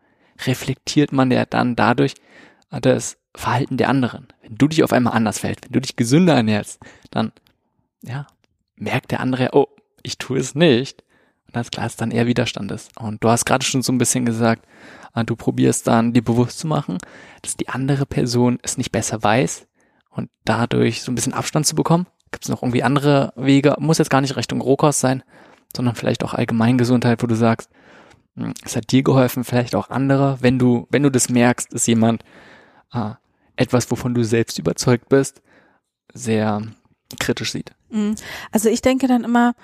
reflektiert man ja dann dadurch das Verhalten der anderen. Wenn du dich auf einmal anders fällt, wenn du dich gesünder ernährst, dann, ja, merkt der andere, oh, ich tue es nicht. Und das klar, ist dann eher Widerstand ist. Und du hast gerade schon so ein bisschen gesagt, äh, du probierst dann dir bewusst zu machen, dass die andere Person es nicht besser weiß und dadurch so ein bisschen Abstand zu bekommen. Gibt es noch irgendwie andere Wege? Muss jetzt gar nicht Richtung Rohkost sein, sondern vielleicht auch Allgemeingesundheit, wo du sagst, hm, es hat dir geholfen, vielleicht auch andere, wenn du, wenn du das merkst, dass jemand äh, etwas, wovon du selbst überzeugt bist, sehr kritisch sieht. Mhm. Also ich denke dann immer,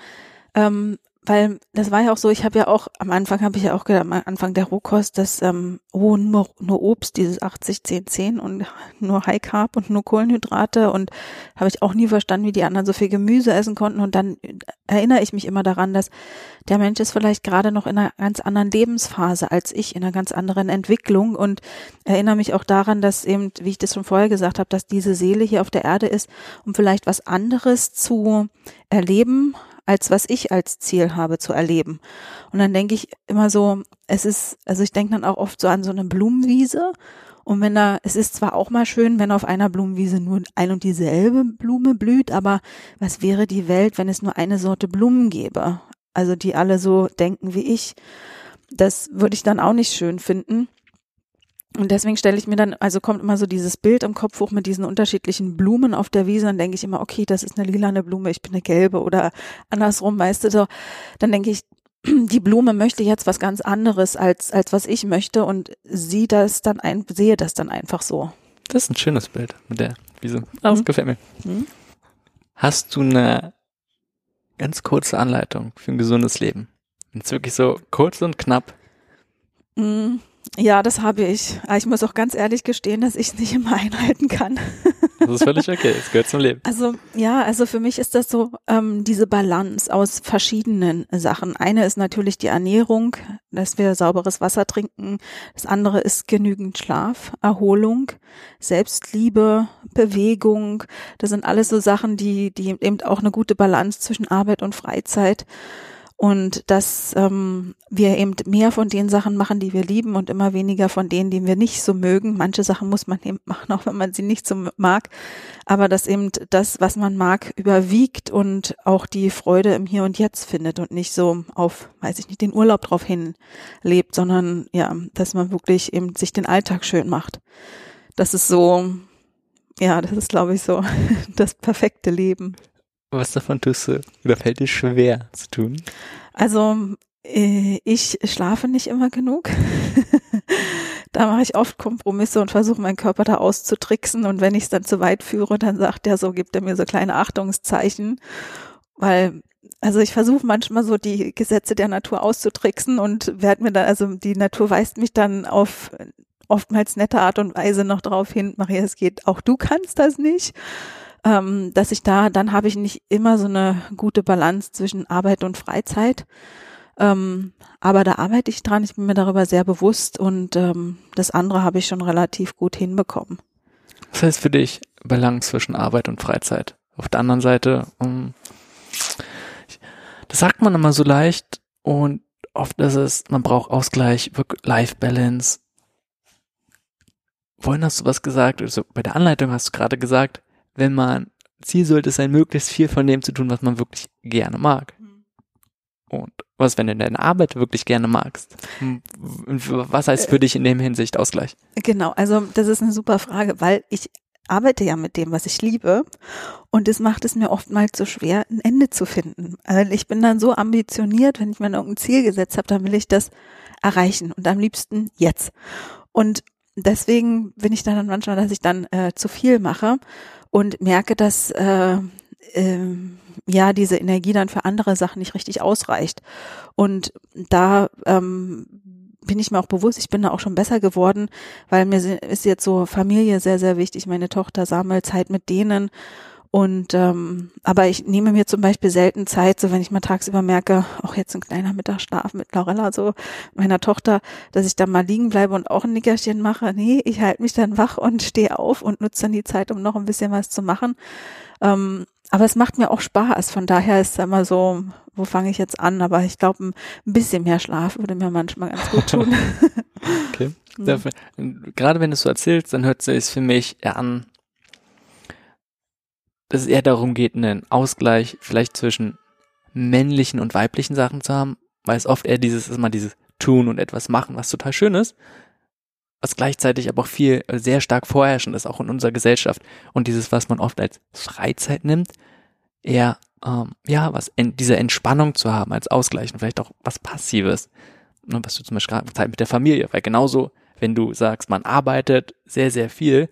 ähm, weil das war ja auch so, ich habe ja auch, am Anfang habe ich ja auch gedacht, am Anfang der Rohkost, dass, ähm, oh, nur, nur Obst, dieses 80, 10, 10 und nur High Carb und nur Kohlenhydrate und habe ich auch nie verstanden, wie die anderen so viel Gemüse essen konnten. Und dann erinnere ich mich immer daran, dass der Mensch ist vielleicht gerade noch in einer ganz anderen Lebensphase als ich, in einer ganz anderen Entwicklung und erinnere mich auch daran, dass eben, wie ich das schon vorher gesagt habe, dass diese Seele hier auf der Erde ist, um vielleicht was anderes zu erleben, als was ich als Ziel habe zu erleben. Und dann denke ich immer so, es ist, also ich denke dann auch oft so an so eine Blumenwiese. Und wenn da, es ist zwar auch mal schön, wenn auf einer Blumenwiese nur ein und dieselbe Blume blüht, aber was wäre die Welt, wenn es nur eine Sorte Blumen gäbe? Also die alle so denken wie ich. Das würde ich dann auch nicht schön finden. Und deswegen stelle ich mir dann, also kommt immer so dieses Bild im Kopf hoch mit diesen unterschiedlichen Blumen auf der Wiese, dann denke ich immer, okay, das ist eine lilane Blume, ich bin eine gelbe oder andersrum, weißt du, so, dann denke ich, die Blume möchte jetzt was ganz anderes als, als was ich möchte und sie das dann ein, sehe das dann einfach so. Das ist ein schönes Bild mit der Wiese. Das mhm. gefällt mir. Mhm. Hast du eine ganz kurze Anleitung für ein gesundes Leben? Es wirklich so kurz und knapp. Mhm. Ja, das habe ich. Ich muss auch ganz ehrlich gestehen, dass ich es nicht immer einhalten kann. Das ist völlig okay, es gehört zum Leben. Also ja, also für mich ist das so ähm, diese Balance aus verschiedenen Sachen. Eine ist natürlich die Ernährung, dass wir sauberes Wasser trinken. Das andere ist genügend Schlaf, Erholung, Selbstliebe, Bewegung. Das sind alles so Sachen, die, die eben auch eine gute Balance zwischen Arbeit und Freizeit und dass ähm, wir eben mehr von den Sachen machen, die wir lieben und immer weniger von denen, die wir nicht so mögen. Manche Sachen muss man eben machen, auch wenn man sie nicht so mag, aber dass eben das, was man mag, überwiegt und auch die Freude im Hier und Jetzt findet und nicht so auf, weiß ich nicht, den Urlaub drauf hin lebt, sondern ja, dass man wirklich eben sich den Alltag schön macht. Das ist so, ja, das ist, glaube ich, so das perfekte Leben. Was davon tust du oder fällt dir schwer zu tun? Also äh, ich schlafe nicht immer genug. da mache ich oft Kompromisse und versuche meinen Körper da auszutricksen. Und wenn ich es dann zu weit führe, dann sagt er so, gibt er mir so kleine Achtungszeichen. Weil, also ich versuche manchmal so die Gesetze der Natur auszutricksen und werde mir dann, also die Natur weist mich dann auf oftmals nette Art und Weise noch darauf hin, Maria, es geht, auch du kannst das nicht ähm, dass ich da, dann habe ich nicht immer so eine gute Balance zwischen Arbeit und Freizeit. Ähm, aber da arbeite ich dran, ich bin mir darüber sehr bewusst und ähm, das andere habe ich schon relativ gut hinbekommen. Was heißt für dich Balance zwischen Arbeit und Freizeit? Auf der anderen Seite, um, ähm, das sagt man immer so leicht und oft ist es, man braucht Ausgleich, Life-Balance. Vorhin hast du was gesagt, also bei der Anleitung hast du gerade gesagt, wenn man, Ziel sollte es sein, möglichst viel von dem zu tun, was man wirklich gerne mag. Mhm. Und was, wenn du deine Arbeit wirklich gerne magst? Was heißt für dich in dem Hinsicht Ausgleich? Genau, also das ist eine super Frage, weil ich arbeite ja mit dem, was ich liebe. Und es macht es mir oftmals so schwer, ein Ende zu finden. Also ich bin dann so ambitioniert, wenn ich mir irgendein Ziel gesetzt habe, dann will ich das erreichen und am liebsten jetzt. Und deswegen bin ich dann manchmal, dass ich dann äh, zu viel mache und merke, dass äh, äh, ja diese Energie dann für andere Sachen nicht richtig ausreicht. Und da ähm, bin ich mir auch bewusst, ich bin da auch schon besser geworden, weil mir ist jetzt so Familie sehr, sehr wichtig. Meine Tochter sammelt Zeit mit denen und ähm, aber ich nehme mir zum Beispiel selten Zeit, so wenn ich mal tagsüber merke, auch jetzt ein kleiner Mittagsschlaf mit Laurella, so meiner Tochter, dass ich dann mal liegen bleibe und auch ein Nickerchen mache. Nee, ich halte mich dann wach und stehe auf und nutze dann die Zeit, um noch ein bisschen was zu machen. Ähm, aber es macht mir auch Spaß. Von daher ist es immer so, wo fange ich jetzt an? Aber ich glaube, ein bisschen mehr Schlaf würde mir manchmal ganz gut tun. okay. Mhm. Gerade wenn du es so erzählst, dann hört es sich für mich an, dass es eher darum geht, einen Ausgleich vielleicht zwischen männlichen und weiblichen Sachen zu haben, weil es oft eher dieses ist mal dieses tun und etwas machen, was total schön ist, was gleichzeitig aber auch viel äh, sehr stark vorherrschend ist, auch in unserer Gesellschaft. Und dieses, was man oft als Freizeit nimmt, eher ähm, ja, was diese Entspannung zu haben als Ausgleich und vielleicht auch was Passives. Und was du zum Beispiel gerade Zeit mit der Familie, weil genauso, wenn du sagst, man arbeitet sehr, sehr viel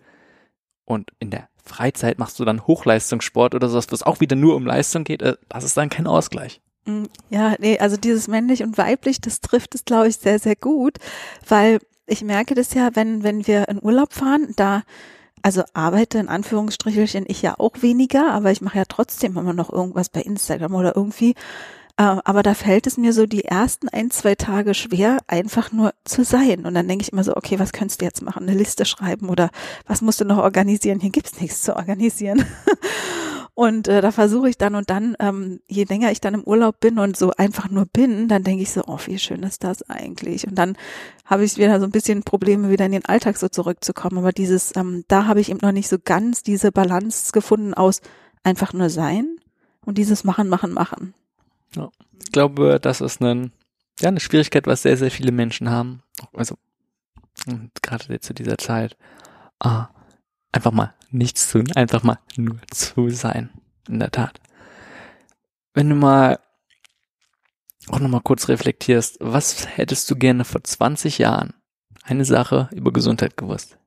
und in der Freizeit machst du dann Hochleistungssport oder sowas, was auch wieder nur um Leistung geht, äh, das ist dann kein Ausgleich. Mm, ja, nee, also dieses männlich und weiblich, das trifft es, glaube ich, sehr, sehr gut, weil ich merke das ja, wenn, wenn wir in Urlaub fahren, da also arbeite in Anführungsstrichelchen ich ja auch weniger, aber ich mache ja trotzdem immer noch irgendwas bei Instagram oder irgendwie aber da fällt es mir so die ersten ein, zwei Tage schwer, einfach nur zu sein. Und dann denke ich immer so, okay, was könntest du jetzt machen? Eine Liste schreiben oder was musst du noch organisieren? Hier gibt's nichts zu organisieren. Und äh, da versuche ich dann und dann, ähm, je länger ich dann im Urlaub bin und so einfach nur bin, dann denke ich so, oh, wie schön ist das eigentlich? Und dann habe ich wieder so ein bisschen Probleme, wieder in den Alltag so zurückzukommen. Aber dieses, ähm, da habe ich eben noch nicht so ganz diese Balance gefunden aus einfach nur sein und dieses Machen, Machen, Machen. Ja. Ich glaube, das ist ein, ja, eine Schwierigkeit, was sehr, sehr viele Menschen haben. Also Und gerade zu dieser Zeit, ah, einfach mal nichts tun, einfach mal nur zu sein. In der Tat. Wenn du mal auch nochmal kurz reflektierst, was hättest du gerne vor 20 Jahren eine Sache über Gesundheit gewusst?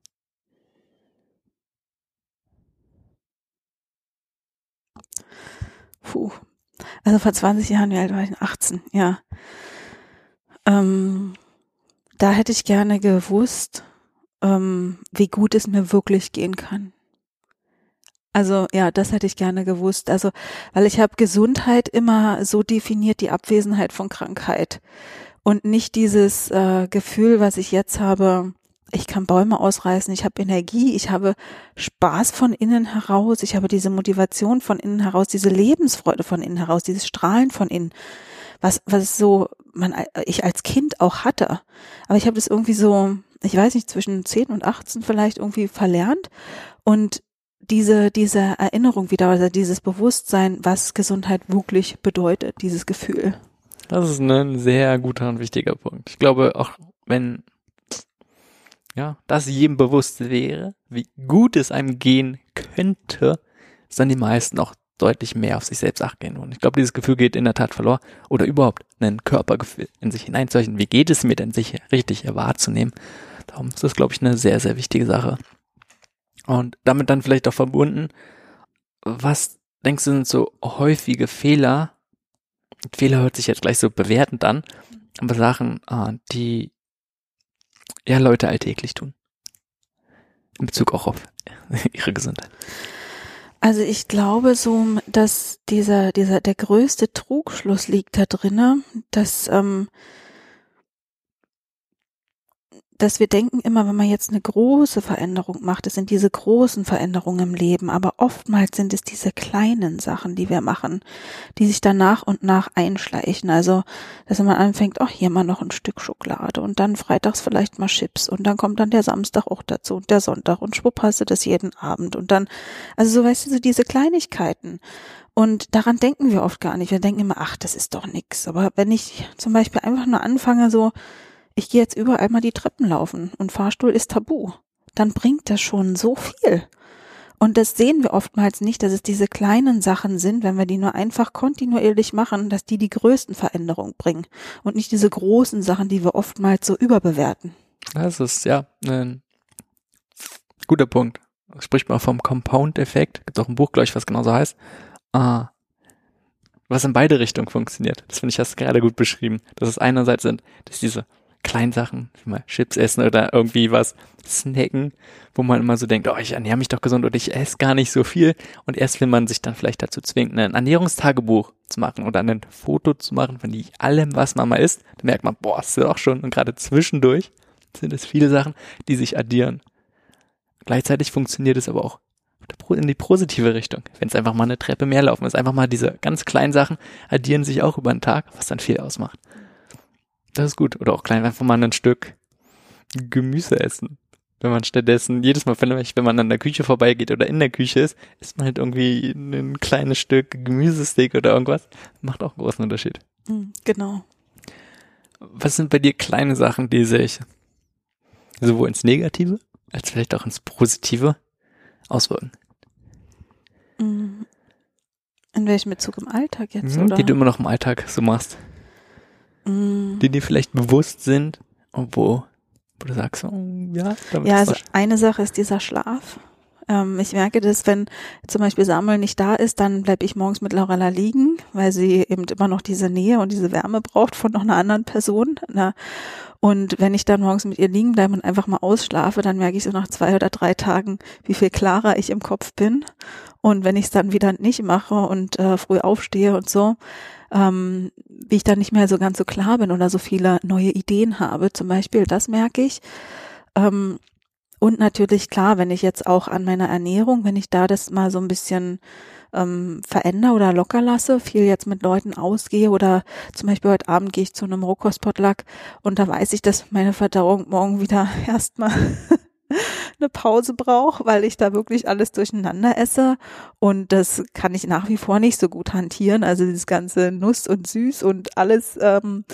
Puh. Also vor 20 Jahren, wie alt war ich? 18, ja. Ähm, da hätte ich gerne gewusst, ähm, wie gut es mir wirklich gehen kann. Also ja, das hätte ich gerne gewusst. Also, weil ich habe Gesundheit immer so definiert, die Abwesenheit von Krankheit. Und nicht dieses äh, Gefühl, was ich jetzt habe, ich kann Bäume ausreißen, ich habe Energie, ich habe Spaß von innen heraus, ich habe diese Motivation von innen heraus, diese Lebensfreude von innen heraus, dieses Strahlen von innen, was was so man ich als Kind auch hatte. Aber ich habe das irgendwie so, ich weiß nicht, zwischen 10 und 18 vielleicht irgendwie verlernt und diese, diese Erinnerung wieder, also dieses Bewusstsein, was Gesundheit wirklich bedeutet, dieses Gefühl. Das ist ein sehr guter und wichtiger Punkt. Ich glaube, auch wenn, ja, das jedem bewusst wäre, wie gut es einem gehen könnte, ist dann die meisten auch deutlich mehr auf sich selbst achten Und ich glaube, dieses Gefühl geht in der Tat verloren. Oder überhaupt ein Körpergefühl in sich hineinzeichnen. Wie geht es mir denn, sich richtig wahrzunehmen? Darum ist das, glaube ich, eine sehr, sehr wichtige Sache. Und damit dann vielleicht auch verbunden, was denkst du sind so häufige Fehler? Fehler hört sich jetzt gleich so bewertend an, aber Sachen, ah, die ja Leute alltäglich tun. In Bezug auch auf ihre Gesundheit. Also ich glaube so, dass dieser, dieser, der größte Trugschluss liegt da drinne, dass ähm, dass wir denken immer, wenn man jetzt eine große Veränderung macht, es sind diese großen Veränderungen im Leben, aber oftmals sind es diese kleinen Sachen, die wir machen, die sich dann nach und nach einschleichen. Also, dass man anfängt, ach, hier mal noch ein Stück Schokolade und dann freitags vielleicht mal Chips und dann kommt dann der Samstag auch dazu und der Sonntag und schwupp hast du das jeden Abend und dann, also so weißt du, so diese Kleinigkeiten. Und daran denken wir oft gar nicht. Wir denken immer, ach, das ist doch nix. Aber wenn ich zum Beispiel einfach nur anfange, so, ich gehe jetzt überall mal die Treppen laufen und Fahrstuhl ist tabu, dann bringt das schon so viel. Und das sehen wir oftmals nicht, dass es diese kleinen Sachen sind, wenn wir die nur einfach kontinuierlich machen, dass die die größten Veränderungen bringen und nicht diese großen Sachen, die wir oftmals so überbewerten. Das ist ja ein guter Punkt. Spricht man vom Compound-Effekt. Gibt auch ein Buch, glaube ich, was genauso heißt. Ah, was in beide Richtungen funktioniert. Das finde ich hast gerade gut beschrieben. Dass es einerseits sind, dass diese kleinen Sachen, wie mal Chips essen oder irgendwie was snacken, wo man immer so denkt, oh, ich ernähre mich doch gesund oder ich esse gar nicht so viel. Und erst wenn man sich dann vielleicht dazu zwingt, ein Ernährungstagebuch zu machen oder ein Foto zu machen von allem, was man mal isst, dann merkt man, boah, ist doch schon. Und gerade zwischendurch sind es viele Sachen, die sich addieren. Gleichzeitig funktioniert es aber auch in die positive Richtung. Wenn es einfach mal eine Treppe mehr laufen ist, einfach mal diese ganz kleinen Sachen addieren sich auch über den Tag, was dann viel ausmacht. Das ist gut. Oder auch klein einfach mal ein Stück Gemüse essen. Wenn man stattdessen jedes Mal, wenn man an der Küche vorbeigeht oder in der Küche ist, isst man halt irgendwie ein kleines Stück Gemüsesteak oder irgendwas. Macht auch einen großen Unterschied. Hm, genau. Was sind bei dir kleine Sachen, die sich sowohl ins Negative als vielleicht auch ins Positive auswirken? Hm. In welchem Bezug im Alltag jetzt, mhm, oder? Die du immer noch im Alltag so machst mm. die dir vielleicht bewusst sind und wo, wo du sagst, oh, ja, damit Ja, also eine Sache ist dieser Schlaf. Ähm, ich merke das, wenn zum Beispiel Samuel nicht da ist, dann bleibe ich morgens mit Laurella liegen, weil sie eben immer noch diese Nähe und diese Wärme braucht von noch einer anderen Person. Na, und wenn ich dann morgens mit ihr liegen bleibe und einfach mal ausschlafe, dann merke ich so nach zwei oder drei Tagen, wie viel klarer ich im Kopf bin. Und wenn ich es dann wieder nicht mache und äh, früh aufstehe und so, ähm, wie ich da nicht mehr so ganz so klar bin oder so viele neue Ideen habe, zum Beispiel, das merke ich. Ähm, und natürlich klar, wenn ich jetzt auch an meiner Ernährung, wenn ich da das mal so ein bisschen ähm, verändere oder locker lasse, viel jetzt mit Leuten ausgehe oder zum Beispiel heute Abend gehe ich zu einem Rohkostpotluck und da weiß ich, dass meine Verdauung morgen wieder erstmal eine Pause brauche, weil ich da wirklich alles durcheinander esse und das kann ich nach wie vor nicht so gut hantieren. Also das ganze Nuss und Süß und alles. Ähm,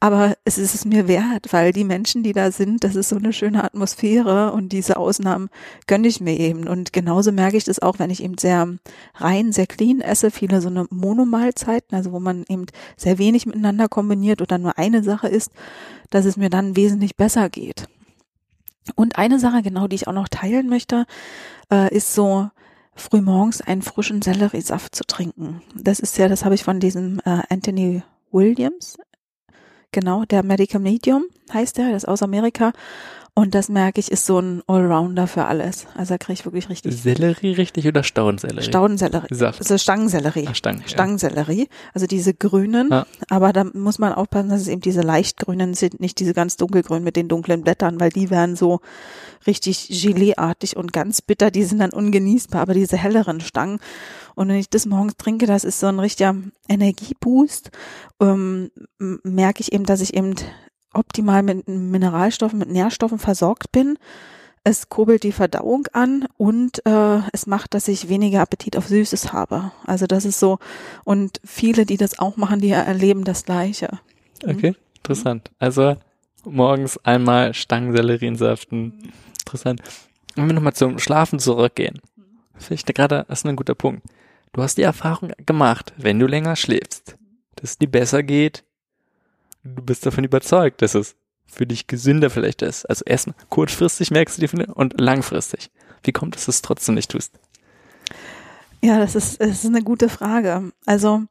aber es ist es mir wert, weil die Menschen, die da sind, das ist so eine schöne Atmosphäre und diese Ausnahmen gönne ich mir eben. Und genauso merke ich das auch, wenn ich eben sehr rein, sehr clean esse, viele so eine Monomahlzeiten, also wo man eben sehr wenig miteinander kombiniert oder nur eine Sache isst, dass es mir dann wesentlich besser geht. Und eine Sache, genau, die ich auch noch teilen möchte, äh, ist so frühmorgens einen frischen Selleriesaft zu trinken. Das ist ja, das habe ich von diesem äh, Anthony Williams, genau, der Medical Medium heißt der, das ist aus Amerika. Und das merke ich, ist so ein Allrounder für alles. Also da kriege ich wirklich richtig. Sellerie richtig oder Staudensellerie? Staudensellerie. Saft. Also Stangensellerie. Ah, Stangen, ja. Stangensellerie. Also diese grünen. Ja. Aber da muss man aufpassen, dass es eben diese leicht-grünen sind, nicht diese ganz dunkelgrünen mit den dunklen Blättern, weil die werden so richtig Geleeartig und ganz bitter. Die sind dann ungenießbar. Aber diese helleren Stangen. Und wenn ich das morgens trinke, das ist so ein richtiger Energieboost, ähm, merke ich eben, dass ich eben optimal mit Mineralstoffen, mit Nährstoffen versorgt bin. Es kurbelt die Verdauung an und äh, es macht, dass ich weniger Appetit auf Süßes habe. Also das ist so. Und viele, die das auch machen, die erleben das Gleiche. Okay, interessant. Also morgens einmal Stangensellerien Interessant. Wenn wir nochmal zum Schlafen zurückgehen. Finde ich gerade, das ist ein guter Punkt. Du hast die Erfahrung gemacht, wenn du länger schläfst, dass es dir besser geht. Du bist davon überzeugt, dass es für dich gesünder vielleicht ist. Also erstmal kurzfristig merkst du die Finde und langfristig. Wie kommt es, dass du es trotzdem nicht tust? Ja, das ist, das ist eine gute Frage. Also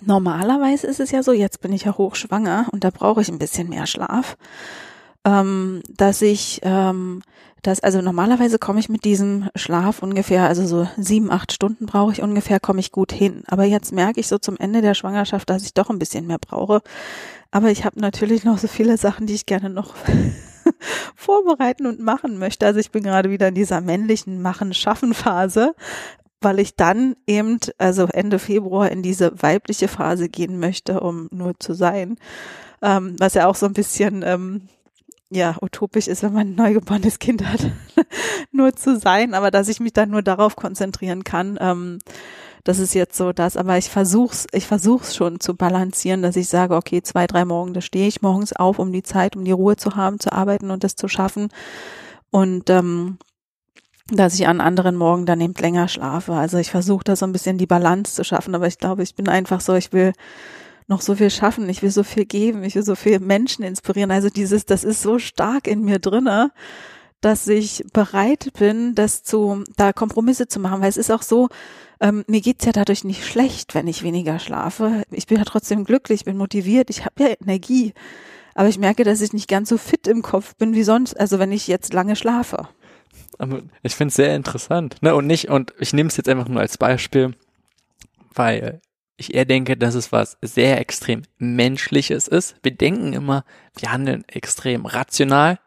normalerweise ist es ja so, jetzt bin ich ja hochschwanger und da brauche ich ein bisschen mehr Schlaf, ähm, dass ich, ähm, das, also normalerweise komme ich mit diesem Schlaf ungefähr, also so sieben, acht Stunden brauche ich ungefähr, komme ich gut hin. Aber jetzt merke ich so zum Ende der Schwangerschaft, dass ich doch ein bisschen mehr brauche. Aber ich habe natürlich noch so viele Sachen, die ich gerne noch vorbereiten und machen möchte. Also ich bin gerade wieder in dieser männlichen Machen-Schaffen-Phase, weil ich dann eben, also Ende Februar in diese weibliche Phase gehen möchte, um nur zu sein. Ähm, was ja auch so ein bisschen, ähm, ja, utopisch ist, wenn man ein neugeborenes Kind hat, nur zu sein, aber dass ich mich dann nur darauf konzentrieren kann, ähm, das ist jetzt so das, aber ich versuch's, ich versuch's schon zu balancieren, dass ich sage, okay, zwei, drei Morgen, da stehe ich morgens auf, um die Zeit, um die Ruhe zu haben, zu arbeiten und das zu schaffen. Und ähm, dass ich an anderen Morgen dann eben länger schlafe. Also ich versuche da so ein bisschen die Balance zu schaffen, aber ich glaube, ich bin einfach so, ich will noch so viel schaffen, ich will so viel geben, ich will so viel Menschen inspirieren. Also dieses, das ist so stark in mir drinne, dass ich bereit bin, das zu, da Kompromisse zu machen, weil es ist auch so, ähm, mir geht's ja dadurch nicht schlecht, wenn ich weniger schlafe. Ich bin ja trotzdem glücklich, bin motiviert, ich habe ja Energie. Aber ich merke, dass ich nicht ganz so fit im Kopf bin wie sonst, also wenn ich jetzt lange schlafe. Aber ich finde es sehr interessant. Ne? Und nicht, und ich nehme es jetzt einfach nur als Beispiel, weil ich eher denke, dass es was sehr extrem Menschliches ist. Wir denken immer, wir handeln extrem rational,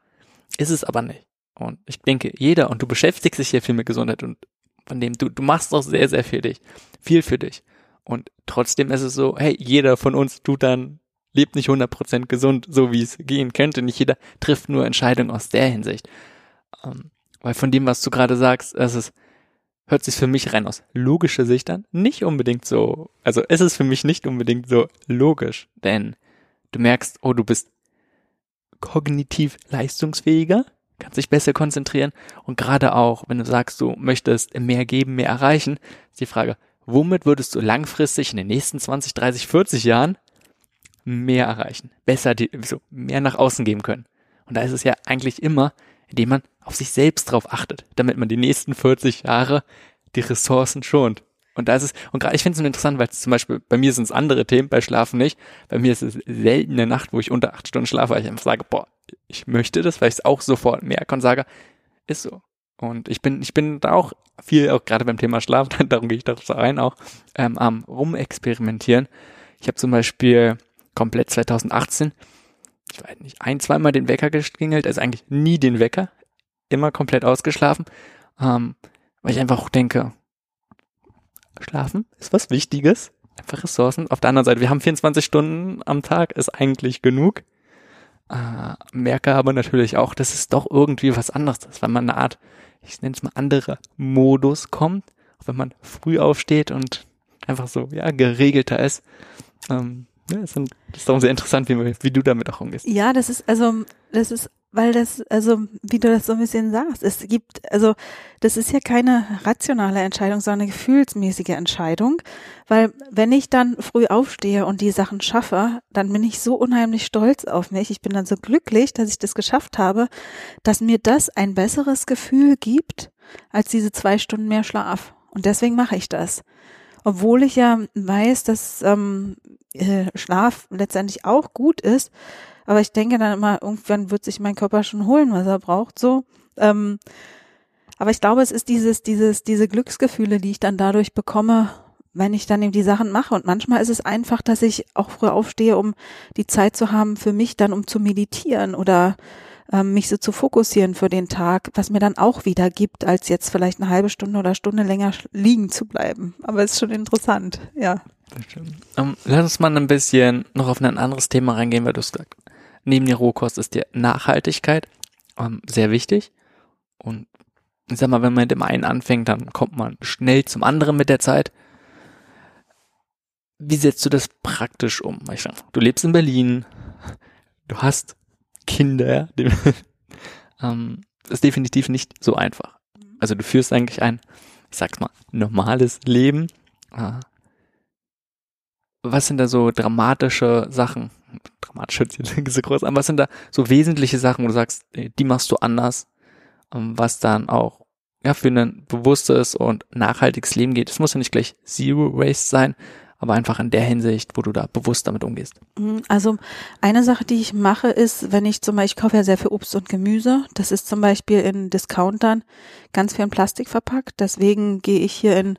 ist es aber nicht. Und ich denke, jeder, und du beschäftigst dich ja viel mit Gesundheit und von dem, du, du machst auch sehr, sehr viel dich, viel für dich. Und trotzdem ist es so, hey, jeder von uns tut dann, lebt nicht 100% gesund, so wie es gehen könnte. Nicht jeder trifft nur Entscheidungen aus der Hinsicht. Ähm, weil von dem, was du gerade sagst, es ist, hört sich für mich rein aus logischer Sicht an, nicht unbedingt so, also es ist für mich nicht unbedingt so logisch, denn du merkst, oh, du bist kognitiv leistungsfähiger, kannst dich besser konzentrieren und gerade auch, wenn du sagst, du möchtest mehr geben, mehr erreichen, ist die Frage, womit würdest du langfristig in den nächsten 20, 30, 40 Jahren mehr erreichen, besser, die, so, mehr nach außen geben können? Und da ist es ja eigentlich immer, indem man auf sich selbst drauf achtet, damit man die nächsten 40 Jahre die Ressourcen schont. Und da ist es, und gerade ich finde es interessant, weil zum Beispiel, bei mir sind es andere Themen, bei Schlafen nicht. Bei mir ist es selten eine Nacht, wo ich unter acht Stunden schlafe, weil ich einfach sage, boah, ich möchte das, weil ich es auch sofort merke und sage, ist so. Und ich bin, ich bin da auch viel, auch gerade beim Thema Schlaf, darum gehe ich da rein auch, ähm, am rumexperimentieren. Ich habe zum Beispiel komplett 2018, ich weiß nicht, ein, zweimal den Wecker geklingelt, also eigentlich nie den Wecker, immer komplett ausgeschlafen, ähm, weil ich einfach auch denke, Schlafen ist was Wichtiges, einfach Ressourcen. Auf der anderen Seite, wir haben 24 Stunden am Tag, ist eigentlich genug. Äh, merke aber natürlich auch, dass es doch irgendwie was anderes ist, weil man eine Art, ich nenne es mal andere Modus kommt, wenn man früh aufsteht und einfach so, ja, geregelter ist. Ähm, ja, das, sind, das ist auch sehr interessant, wie, wie du damit auch umgehst. Ja, das ist, also, das ist weil das, also wie du das so ein bisschen sagst, es gibt, also das ist ja keine rationale Entscheidung, sondern eine gefühlsmäßige Entscheidung, weil wenn ich dann früh aufstehe und die Sachen schaffe, dann bin ich so unheimlich stolz auf mich, ich bin dann so glücklich, dass ich das geschafft habe, dass mir das ein besseres Gefühl gibt als diese zwei Stunden mehr Schlaf. Und deswegen mache ich das. Obwohl ich ja weiß, dass ähm, äh, Schlaf letztendlich auch gut ist, aber ich denke dann immer, irgendwann wird sich mein Körper schon holen, was er braucht, so. Ähm, aber ich glaube, es ist dieses, dieses, diese Glücksgefühle, die ich dann dadurch bekomme, wenn ich dann eben die Sachen mache. Und manchmal ist es einfach, dass ich auch früh aufstehe, um die Zeit zu haben für mich dann, um zu meditieren oder ähm, mich so zu fokussieren für den Tag, was mir dann auch wieder gibt, als jetzt vielleicht eine halbe Stunde oder Stunde länger liegen zu bleiben. Aber es ist schon interessant, ja. Um, ähm, lass uns mal ein bisschen noch auf ein anderes Thema reingehen, weil du es gesagt neben der Rohkost ist die Nachhaltigkeit ähm, sehr wichtig. Und ich sag mal, wenn man mit dem einen anfängt, dann kommt man schnell zum anderen mit der Zeit. Wie setzt du das praktisch um? Ich sag, du lebst in Berlin, du hast Kinder, ähm, ist definitiv nicht so einfach. Also du führst eigentlich ein, ich sag's mal, normales Leben. Äh, was sind da so dramatische Sachen, dramatisch hört sich so groß an, was sind da so wesentliche Sachen, wo du sagst, die machst du anders, ähm, was dann auch ja, für ein bewusstes und nachhaltiges Leben geht. Es muss ja nicht gleich Zero Waste sein, aber einfach in der Hinsicht, wo du da bewusst damit umgehst. Mhm, also eine Sache, die ich mache, ist, wenn ich zum Beispiel, ich kaufe ja sehr viel Obst und Gemüse. Das ist zum Beispiel in Discountern ganz viel in Plastik verpackt. Deswegen gehe ich hier in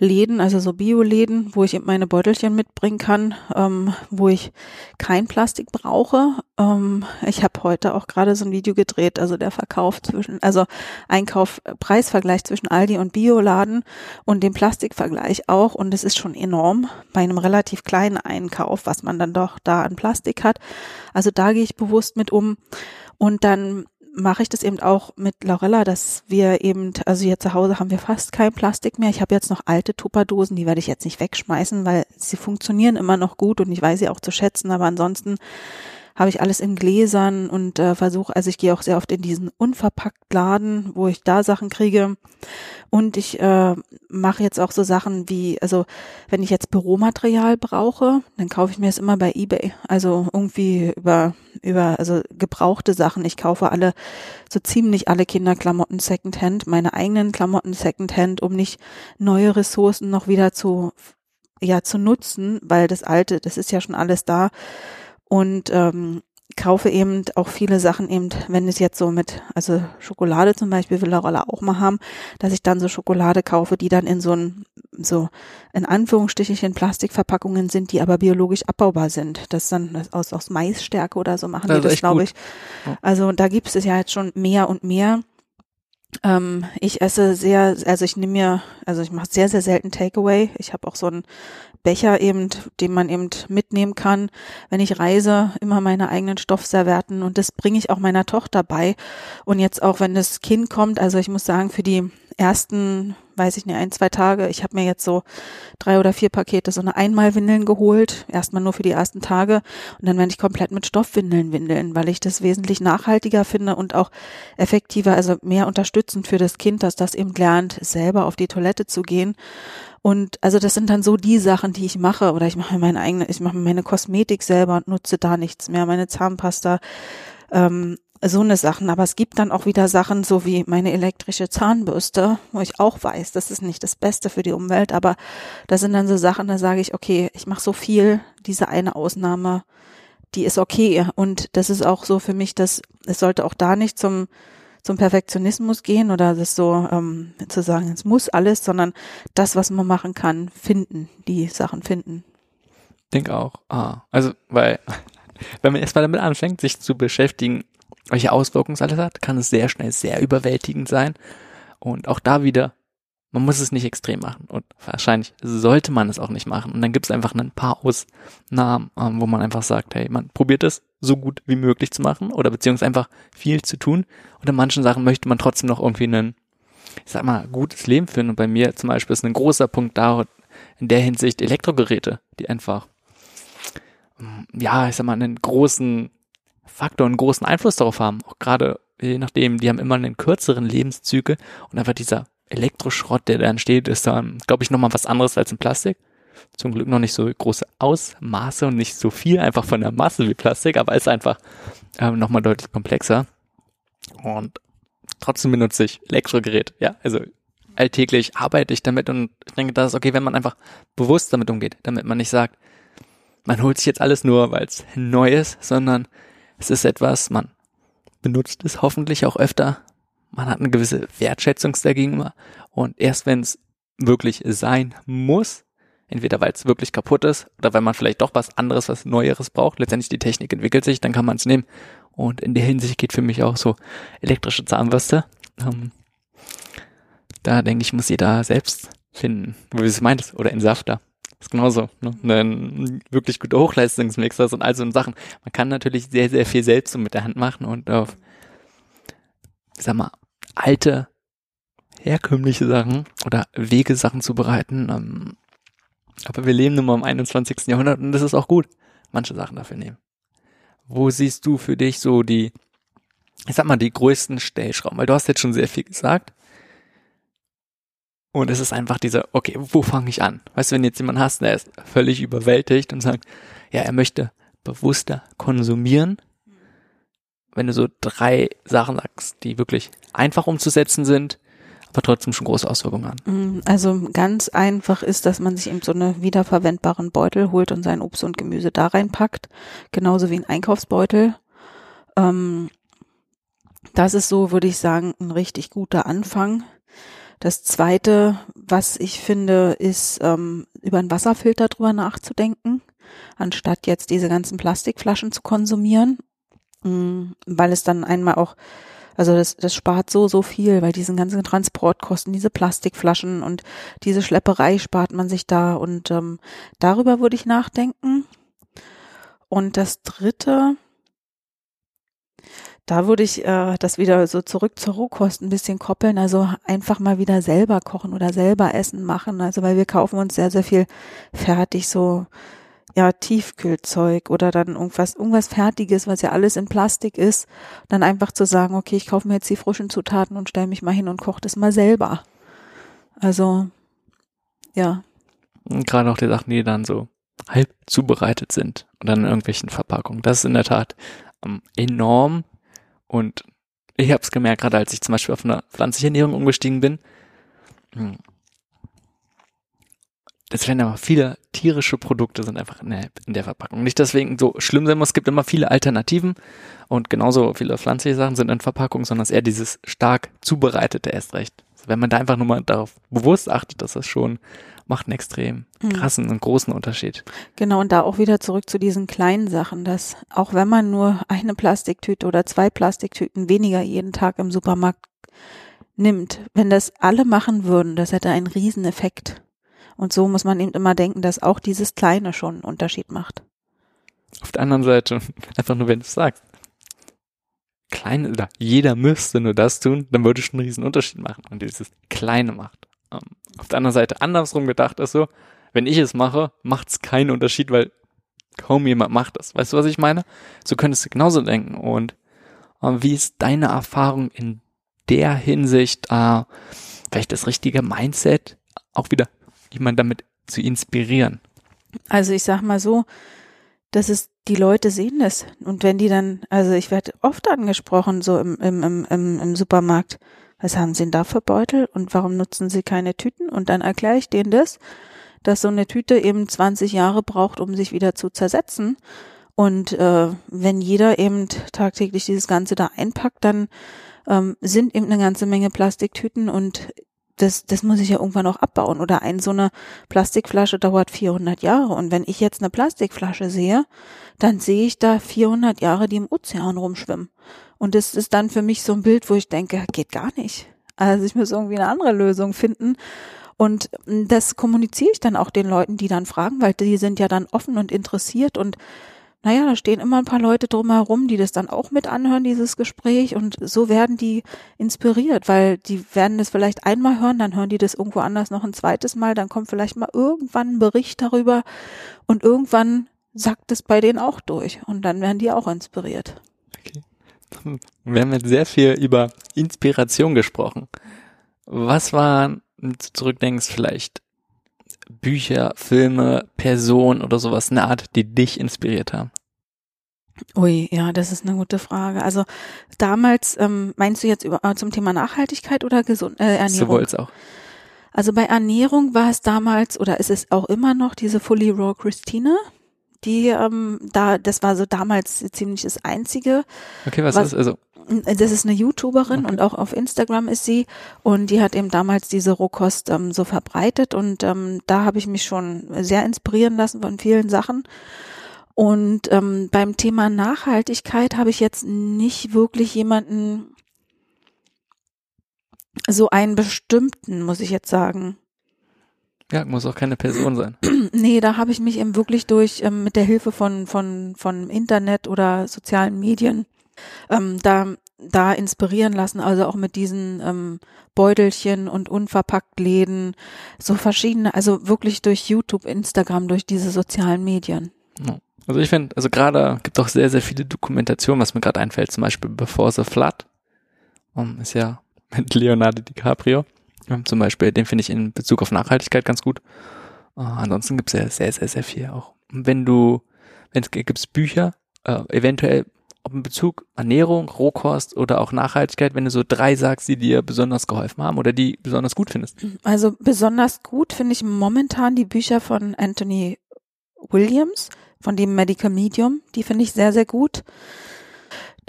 Läden, also so Bioläden, wo ich meine Beutelchen mitbringen kann, ähm, wo ich kein Plastik brauche. Ähm, ich habe heute auch gerade so ein Video gedreht, also der Verkauf zwischen, also Einkauf, Preisvergleich zwischen Aldi und Bioladen und dem Plastikvergleich auch. Und es ist schon enorm bei einem relativ kleinen Einkauf, was man dann doch da an Plastik hat. Also da gehe ich bewusst mit um. Und dann mache ich das eben auch mit Laurella, dass wir eben, also hier zu Hause haben wir fast kein Plastik mehr. Ich habe jetzt noch alte Tupperdosen, die werde ich jetzt nicht wegschmeißen, weil sie funktionieren immer noch gut und ich weiß sie auch zu schätzen, aber ansonsten habe ich alles in Gläsern und äh, versuche, also ich gehe auch sehr oft in diesen unverpackt Laden, wo ich da Sachen kriege. Und ich äh, mache jetzt auch so Sachen wie, also wenn ich jetzt Büromaterial brauche, dann kaufe ich mir es immer bei eBay. Also irgendwie über, über, also gebrauchte Sachen. Ich kaufe alle, so ziemlich alle Kinderklamotten Secondhand, meine eigenen Klamotten Secondhand, um nicht neue Ressourcen noch wieder zu ja zu nutzen, weil das alte, das ist ja schon alles da und ähm, kaufe eben auch viele Sachen eben, wenn es jetzt so mit, also Schokolade zum Beispiel will Laurella auch mal haben, dass ich dann so Schokolade kaufe, die dann in so ein, so in Anführungsstrichen Plastikverpackungen sind, die aber biologisch abbaubar sind. Das dann aus, aus Maisstärke oder so machen das die das, glaube ich. Also da gibt es ja jetzt schon mehr und mehr. Ähm, ich esse sehr, also ich nehme mir, also ich mache sehr, sehr selten Takeaway. Ich habe auch so einen Becher eben, den man eben mitnehmen kann, wenn ich reise, immer meine eigenen Stoffserverten und das bringe ich auch meiner Tochter bei. Und jetzt auch, wenn das Kind kommt, also ich muss sagen, für die ersten, weiß ich nicht, ein, zwei Tage, ich habe mir jetzt so drei oder vier Pakete so eine Einmalwindeln geholt, erstmal nur für die ersten Tage. Und dann werde ich komplett mit Stoffwindeln windeln, weil ich das wesentlich nachhaltiger finde und auch effektiver, also mehr unterstützend für das Kind, dass das eben lernt, selber auf die Toilette zu gehen. Und also das sind dann so die Sachen, die ich mache. Oder ich mache meine eigene, ich mache meine Kosmetik selber und nutze da nichts mehr, meine Zahnpasta, ähm, so eine Sachen. Aber es gibt dann auch wieder Sachen, so wie meine elektrische Zahnbürste, wo ich auch weiß, das ist nicht das Beste für die Umwelt, aber das sind dann so Sachen, da sage ich, okay, ich mache so viel, diese eine Ausnahme, die ist okay. Und das ist auch so für mich, dass es sollte auch da nicht zum zum Perfektionismus gehen oder das so ähm, zu sagen, es muss alles, sondern das, was man machen kann, finden, die Sachen finden. Denk auch. Ah, also, weil, wenn man erstmal damit anfängt, sich zu beschäftigen, welche Auswirkungen es alles hat, kann es sehr schnell sehr überwältigend sein. Und auch da wieder man muss es nicht extrem machen und wahrscheinlich sollte man es auch nicht machen. Und dann gibt es einfach ein paar Ausnahmen, ähm, wo man einfach sagt, hey, man probiert es so gut wie möglich zu machen oder beziehungsweise einfach viel zu tun. Und in manchen Sachen möchte man trotzdem noch irgendwie ein, ich sag mal, gutes Leben führen. Und bei mir zum Beispiel ist ein großer Punkt da in der Hinsicht Elektrogeräte, die einfach, ähm, ja, ich sag mal, einen großen Faktor, einen großen Einfluss darauf haben. Auch gerade je nachdem, die haben immer einen kürzeren Lebenszüge und einfach dieser Elektroschrott, der da entsteht, ist dann, glaube ich, nochmal was anderes als in Plastik. Zum Glück noch nicht so große Ausmaße und nicht so viel einfach von der Masse wie Plastik, aber ist einfach ähm, nochmal deutlich komplexer. Und trotzdem benutze ich Elektrogerät. Ja, also alltäglich arbeite ich damit und ich denke, das ist okay, wenn man einfach bewusst damit umgeht, damit man nicht sagt, man holt sich jetzt alles nur, weil es neu ist, sondern es ist etwas, man benutzt es hoffentlich auch öfter man hat eine gewisse Wertschätzung dagegenüber und erst wenn es wirklich sein muss, entweder weil es wirklich kaputt ist oder weil man vielleicht doch was anderes, was Neueres braucht, letztendlich die Technik entwickelt sich, dann kann man es nehmen. Und in der Hinsicht geht für mich auch so elektrische Zahnbürste. Ähm, da denke ich, muss jeder selbst finden, wie du es meintest, oder Entsafter. Das ist genauso. Ne? Ein wirklich guter Hochleistungsmixer und all so Sachen. Man kann natürlich sehr, sehr viel selbst so mit der Hand machen und auf ich sag mal, alte, herkömmliche Sachen oder Wege Sachen zu bereiten. Ähm, aber wir leben nun mal im 21. Jahrhundert und das ist auch gut, manche Sachen dafür nehmen. Wo siehst du für dich so die, ich sag mal, die größten Stellschrauben? Weil du hast jetzt schon sehr viel gesagt. Und es ist einfach dieser, okay, wo fange ich an? Weißt du, wenn jetzt jemand hast, der ist völlig überwältigt und sagt, ja, er möchte bewusster konsumieren, wenn du so drei Sachen sagst, die wirklich einfach umzusetzen sind, aber trotzdem schon große Auswirkungen haben. Mm, also ganz einfach ist, dass man sich eben so eine wiederverwendbaren Beutel holt und sein Obst und Gemüse da reinpackt, genauso wie ein Einkaufsbeutel. Ähm, das ist so, würde ich sagen, ein richtig guter Anfang. Das zweite, was ich finde, ist, ähm, über einen Wasserfilter drüber nachzudenken, anstatt jetzt diese ganzen Plastikflaschen zu konsumieren Mm, weil es dann einmal auch, also das, das spart so, so viel, weil diesen ganzen Transportkosten, diese Plastikflaschen und diese Schlepperei spart man sich da und ähm, darüber würde ich nachdenken. Und das dritte, da würde ich äh, das wieder so zurück zur Rohkost ein bisschen koppeln, also einfach mal wieder selber kochen oder selber Essen machen. Also weil wir kaufen uns sehr, sehr viel fertig, so ja, Tiefkühlzeug oder dann irgendwas, irgendwas Fertiges, was ja alles in Plastik ist, dann einfach zu sagen, okay, ich kaufe mir jetzt die frischen Zutaten und stelle mich mal hin und koche das mal selber. Also, ja. Und gerade auch die Sachen, die dann so halb zubereitet sind und dann in irgendwelchen Verpackungen. Das ist in der Tat ähm, enorm und ich habe es gemerkt, gerade als ich zum Beispiel auf eine pflanzliche Ernährung umgestiegen bin, hm, es werden aber viele tierische Produkte sind einfach in der, in der Verpackung. Nicht deswegen so schlimm sein muss, es gibt immer viele Alternativen und genauso viele pflanzliche Sachen sind in Verpackung, sondern es ist eher dieses stark zubereitete erst recht. Also wenn man da einfach nur mal darauf bewusst achtet, dass das schon macht einen extrem mhm. krassen und großen Unterschied. Genau, und da auch wieder zurück zu diesen kleinen Sachen, dass auch wenn man nur eine Plastiktüte oder zwei Plastiktüten weniger jeden Tag im Supermarkt nimmt, wenn das alle machen würden, das hätte einen riesen Effekt. Und so muss man eben immer denken, dass auch dieses Kleine schon einen Unterschied macht. Auf der anderen Seite, einfach nur wenn du es sagst, kleine, oder jeder müsste nur das tun, dann würde schon einen riesen Unterschied machen. Und dieses Kleine macht. Ähm, auf der anderen Seite, andersrum gedacht ist so, wenn ich es mache, macht es keinen Unterschied, weil kaum jemand macht das. Weißt du, was ich meine? So könntest du genauso denken. Und uh, wie ist deine Erfahrung in der Hinsicht, uh, vielleicht das richtige Mindset, auch wieder jemand damit zu inspirieren? Also ich sag mal so, das ist, die Leute sehen das. Und wenn die dann, also ich werde oft angesprochen, so im, im, im, im Supermarkt, was haben sie denn da für Beutel und warum nutzen sie keine Tüten? Und dann erkläre ich denen das, dass so eine Tüte eben 20 Jahre braucht, um sich wieder zu zersetzen. Und äh, wenn jeder eben tagtäglich dieses Ganze da einpackt, dann ähm, sind eben eine ganze Menge Plastiktüten und das, das muss ich ja irgendwann auch abbauen. Oder ein so eine Plastikflasche dauert 400 Jahre. Und wenn ich jetzt eine Plastikflasche sehe, dann sehe ich da 400 Jahre, die im Ozean rumschwimmen. Und das ist dann für mich so ein Bild, wo ich denke, geht gar nicht. Also ich muss irgendwie eine andere Lösung finden. Und das kommuniziere ich dann auch den Leuten, die dann fragen, weil die sind ja dann offen und interessiert und naja, da stehen immer ein paar Leute drumherum, die das dann auch mit anhören, dieses Gespräch. Und so werden die inspiriert, weil die werden das vielleicht einmal hören, dann hören die das irgendwo anders noch ein zweites Mal, dann kommt vielleicht mal irgendwann ein Bericht darüber und irgendwann sackt es bei denen auch durch und dann werden die auch inspiriert. Okay. Wir haben jetzt sehr viel über Inspiration gesprochen. Was waren, wenn du zurückdenkst, vielleicht Bücher, Filme, Personen oder sowas eine Art, die dich inspiriert haben? Ui, ja, das ist eine gute Frage. Also damals, ähm, meinst du jetzt über, äh, zum Thema Nachhaltigkeit oder Gesund, äh, Ernährung? Sowohl als auch. Also bei Ernährung war es damals oder ist es auch immer noch diese Fully Raw Christina. Die, ähm, da, das war so damals ziemlich das Einzige. Okay, was, was ist also? Das ist eine YouTuberin okay. und auch auf Instagram ist sie und die hat eben damals diese Rohkost ähm, so verbreitet und ähm, da habe ich mich schon sehr inspirieren lassen von vielen Sachen. Und ähm, beim Thema Nachhaltigkeit habe ich jetzt nicht wirklich jemanden so einen bestimmten, muss ich jetzt sagen. Ja, muss auch keine Person sein. nee, da habe ich mich eben wirklich durch ähm, mit der Hilfe von von von Internet oder sozialen Medien ähm, da, da inspirieren lassen, also auch mit diesen ähm, Beutelchen und unverpackt Läden, so verschiedene, also wirklich durch YouTube, Instagram, durch diese sozialen Medien. Also ich finde, also gerade gibt auch sehr, sehr viele Dokumentationen, was mir gerade einfällt, zum Beispiel Before the Flood, um, ist ja mit Leonardo DiCaprio, zum Beispiel, den finde ich in Bezug auf Nachhaltigkeit ganz gut. Uh, ansonsten gibt es ja sehr, sehr, sehr viel auch. wenn du, wenn es gibt Bücher, uh, eventuell ob in Bezug Ernährung, Rohkost oder auch Nachhaltigkeit, wenn du so drei sagst, die dir besonders geholfen haben oder die besonders gut findest? Also besonders gut finde ich momentan die Bücher von Anthony Williams, von dem Medical Medium. Die finde ich sehr, sehr gut.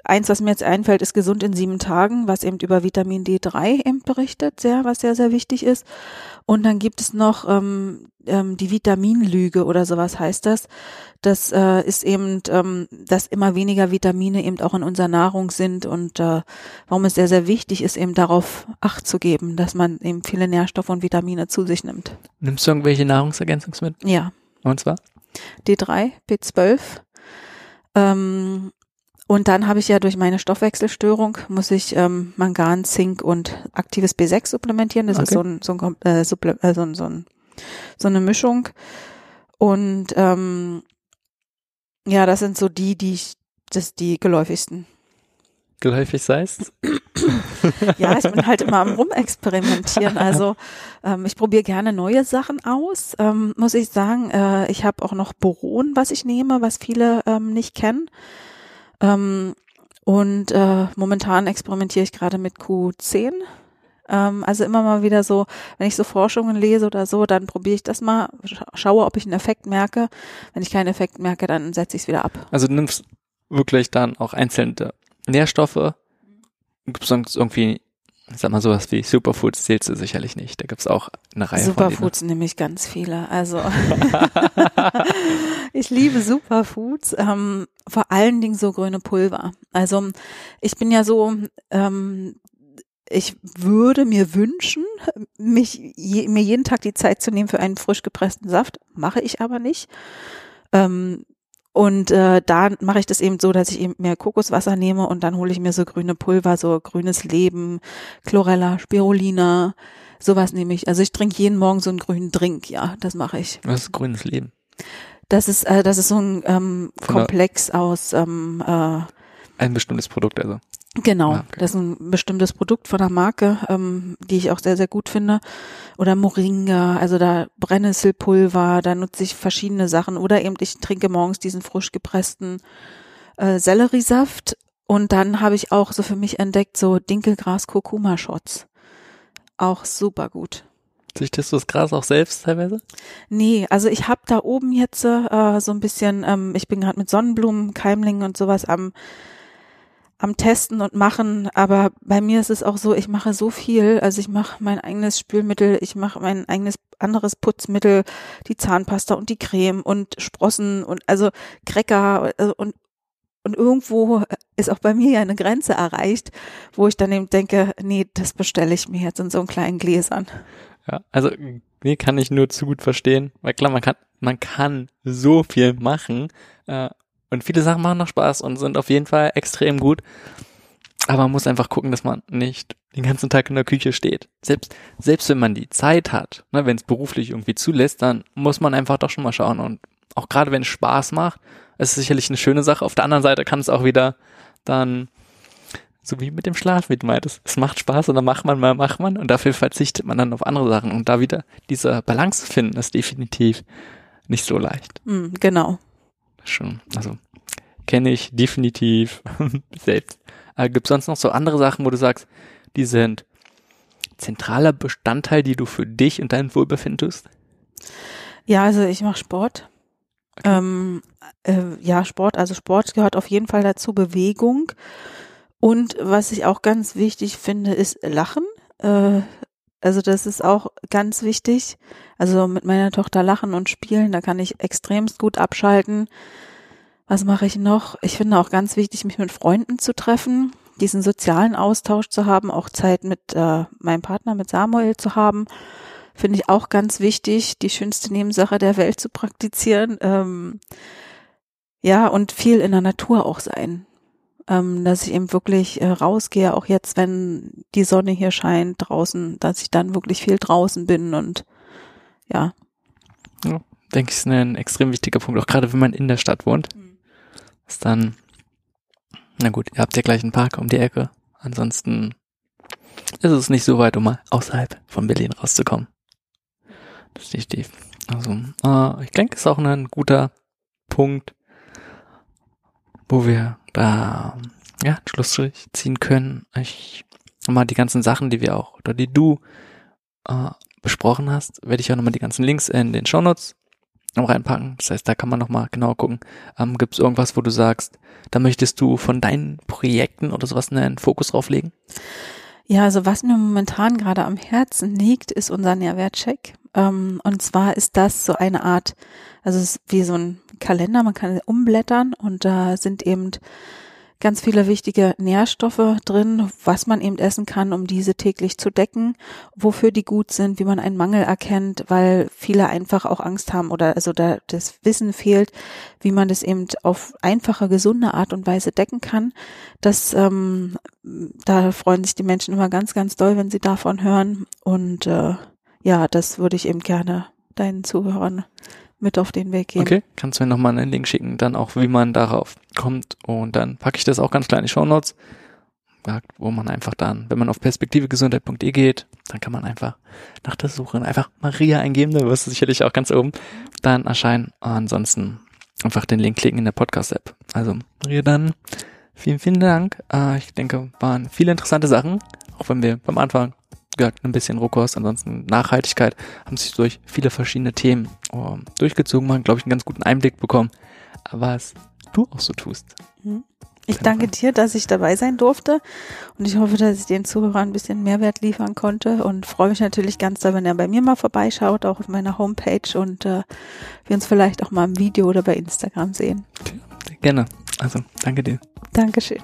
Eins, was mir jetzt einfällt, ist Gesund in sieben Tagen, was eben über Vitamin D3 eben berichtet, sehr, was sehr, sehr wichtig ist. Und dann gibt es noch ähm, ähm, die Vitaminlüge oder sowas heißt das. Das äh, ist eben, ähm, dass immer weniger Vitamine eben auch in unserer Nahrung sind und äh, warum es sehr, sehr wichtig ist, eben darauf Acht zu geben, dass man eben viele Nährstoffe und Vitamine zu sich nimmt. Nimmst du irgendwelche Nahrungsergänzungsmittel? Ja. Und zwar? D3, B12. Ähm, und dann habe ich ja durch meine Stoffwechselstörung muss ich ähm, Mangan, Zink und aktives B6 supplementieren. Das okay. ist so ein, so, ein, äh, Supple äh, so, ein, so, ein, so eine Mischung. Und ähm, ja, das sind so die, die ich, das die geläufigsten. Geläufig heißt? ja, ich bin halt immer am Rumexperimentieren. Also ähm, ich probiere gerne neue Sachen aus. Ähm, muss ich sagen, äh, ich habe auch noch Boron, was ich nehme, was viele ähm, nicht kennen. Ähm, und äh, momentan experimentiere ich gerade mit Q10. Ähm, also immer mal wieder so, wenn ich so Forschungen lese oder so, dann probiere ich das mal, schaue, ob ich einen Effekt merke. Wenn ich keinen Effekt merke, dann setze ich es wieder ab. Also du nimmst wirklich dann auch einzelne Nährstoffe. Gibt es irgendwie sag mal sowas wie Superfoods zählst du sicherlich nicht. Da gibt's auch eine Reihe Superfoods von Superfoods nehme ich ganz viele. Also ich liebe Superfoods, ähm, vor allen Dingen so grüne Pulver. Also ich bin ja so, ähm, ich würde mir wünschen, mich je, mir jeden Tag die Zeit zu nehmen für einen frisch gepressten Saft, mache ich aber nicht. Ähm, und äh, da mache ich das eben so, dass ich eben mehr Kokoswasser nehme und dann hole ich mir so grüne Pulver, so grünes Leben, Chlorella, Spirulina, sowas nehme ich. Also ich trinke jeden Morgen so einen grünen Drink, ja, das mache ich. Was ist grünes Leben? Das ist, äh, das ist so ein ähm, Komplex aus ähm, äh, ein bestimmtes Produkt, also. Genau, ah, okay. das ist ein bestimmtes Produkt von der Marke, ähm, die ich auch sehr, sehr gut finde. Oder Moringa, also da Brennnesselpulver, da nutze ich verschiedene Sachen. Oder eben ich trinke morgens diesen frisch gepressten äh, Selleriesaft. Und dann habe ich auch so für mich entdeckt, so Dinkelgras-Kurkuma-Shots. Auch super gut. Züchtest du das Gras auch selbst teilweise? Nee, also ich habe da oben jetzt äh, so ein bisschen, ähm, ich bin gerade mit Sonnenblumen, Keimlingen und sowas am am Testen und Machen, aber bei mir ist es auch so, ich mache so viel, also ich mache mein eigenes Spülmittel, ich mache mein eigenes anderes Putzmittel, die Zahnpasta und die Creme und Sprossen und also Cracker also und und irgendwo ist auch bei mir ja eine Grenze erreicht, wo ich dann eben denke, nee, das bestelle ich mir jetzt in so einen kleinen Gläsern. Ja, also nee, kann ich nur zu gut verstehen, weil klar, man kann, man kann so viel machen äh, und viele Sachen machen noch Spaß und sind auf jeden Fall extrem gut. Aber man muss einfach gucken, dass man nicht den ganzen Tag in der Küche steht. Selbst, selbst wenn man die Zeit hat, ne, wenn es beruflich irgendwie zulässt, dann muss man einfach doch schon mal schauen. Und auch gerade wenn es Spaß macht, ist es sicherlich eine schöne Sache. Auf der anderen Seite kann es auch wieder dann, so wie mit dem Schlaf, wie du meintest, es macht Spaß und dann macht man mal, macht man und dafür verzichtet man dann auf andere Sachen. Und da wieder diese Balance zu finden, ist definitiv nicht so leicht. Mm, genau. Schon, also kenne ich definitiv selbst. Äh, Gibt es sonst noch so andere Sachen, wo du sagst, die sind zentraler Bestandteil, die du für dich und dein Wohlbefinden tust? Ja, also ich mache Sport. Okay. Ähm, äh, ja, Sport, also Sport gehört auf jeden Fall dazu, Bewegung. Und was ich auch ganz wichtig finde, ist Lachen. Äh, also das ist auch ganz wichtig. Also mit meiner Tochter lachen und spielen, da kann ich extremst gut abschalten. Was mache ich noch? Ich finde auch ganz wichtig, mich mit Freunden zu treffen, diesen sozialen Austausch zu haben, auch Zeit mit äh, meinem Partner, mit Samuel zu haben. Finde ich auch ganz wichtig, die schönste Nebensache der Welt zu praktizieren. Ähm, ja, und viel in der Natur auch sein. Ähm, dass ich eben wirklich äh, rausgehe, auch jetzt, wenn die Sonne hier scheint draußen, dass ich dann wirklich viel draußen bin und ja. ja denke ich, ist ein extrem wichtiger Punkt, auch gerade wenn man in der Stadt wohnt. Mhm ist dann, na gut, ihr habt ja gleich einen Park um die Ecke. Ansonsten ist es nicht so weit, um mal außerhalb von Berlin rauszukommen. Das ist definitiv. Also, äh, ich denke, es ist auch ein guter Punkt, wo wir da ja, einen Schlussstrich ziehen können. Ich mal die ganzen Sachen, die wir auch, oder die du äh, besprochen hast, werde ich auch nochmal die ganzen Links in den Shownotes reinpacken. Das heißt, da kann man nochmal genau gucken. Ähm, Gibt es irgendwas, wo du sagst, da möchtest du von deinen Projekten oder sowas einen Fokus drauf legen? Ja, also was mir momentan gerade am Herzen liegt, ist unser Nährwertcheck. Ähm, und zwar ist das so eine Art, also es ist wie so ein Kalender, man kann umblättern und da sind eben ganz viele wichtige Nährstoffe drin, was man eben essen kann, um diese täglich zu decken, wofür die gut sind, wie man einen Mangel erkennt, weil viele einfach auch Angst haben oder also da das Wissen fehlt, wie man das eben auf einfache, gesunde Art und Weise decken kann. Das ähm, da freuen sich die Menschen immer ganz, ganz doll, wenn sie davon hören. Und äh, ja, das würde ich eben gerne deinen Zuhörern mit auf den Weg geben. Okay, kannst du mir nochmal einen Link schicken, dann auch, wie man darauf kommt. Und dann packe ich das auch ganz klein in die Show Notes, wo man einfach dann, wenn man auf perspektivegesundheit.de geht, dann kann man einfach nach der Suche einfach Maria eingeben, da wirst du sicherlich auch ganz oben dann erscheinen. Ansonsten einfach den Link klicken in der Podcast-App. Also, Maria, dann vielen, vielen Dank. Äh, ich denke, waren viele interessante Sachen, auch wenn wir beim Anfang gesagt, ein bisschen Rohkost, ansonsten Nachhaltigkeit, haben sich durch viele verschiedene Themen oh, durchgezogen, man, glaube ich, einen ganz guten Einblick bekommen, was du auch so tust. Mhm. Ich danke dir, dass ich dabei sein durfte und ich hoffe, dass ich den Zuhörern ein bisschen Mehrwert liefern konnte und freue mich natürlich ganz da, wenn er bei mir mal vorbeischaut, auch auf meiner Homepage und äh, wir uns vielleicht auch mal im Video oder bei Instagram sehen. Gerne. Also, danke dir. Dankeschön.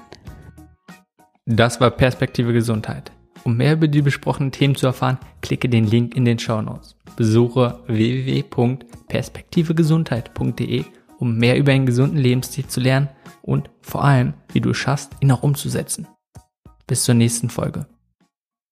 Das war Perspektive Gesundheit. Um mehr über die besprochenen Themen zu erfahren, klicke den Link in den Show Notes. Besuche www.perspektivegesundheit.de, um mehr über einen gesunden Lebensstil zu lernen und vor allem, wie du es schaffst, ihn auch umzusetzen. Bis zur nächsten Folge.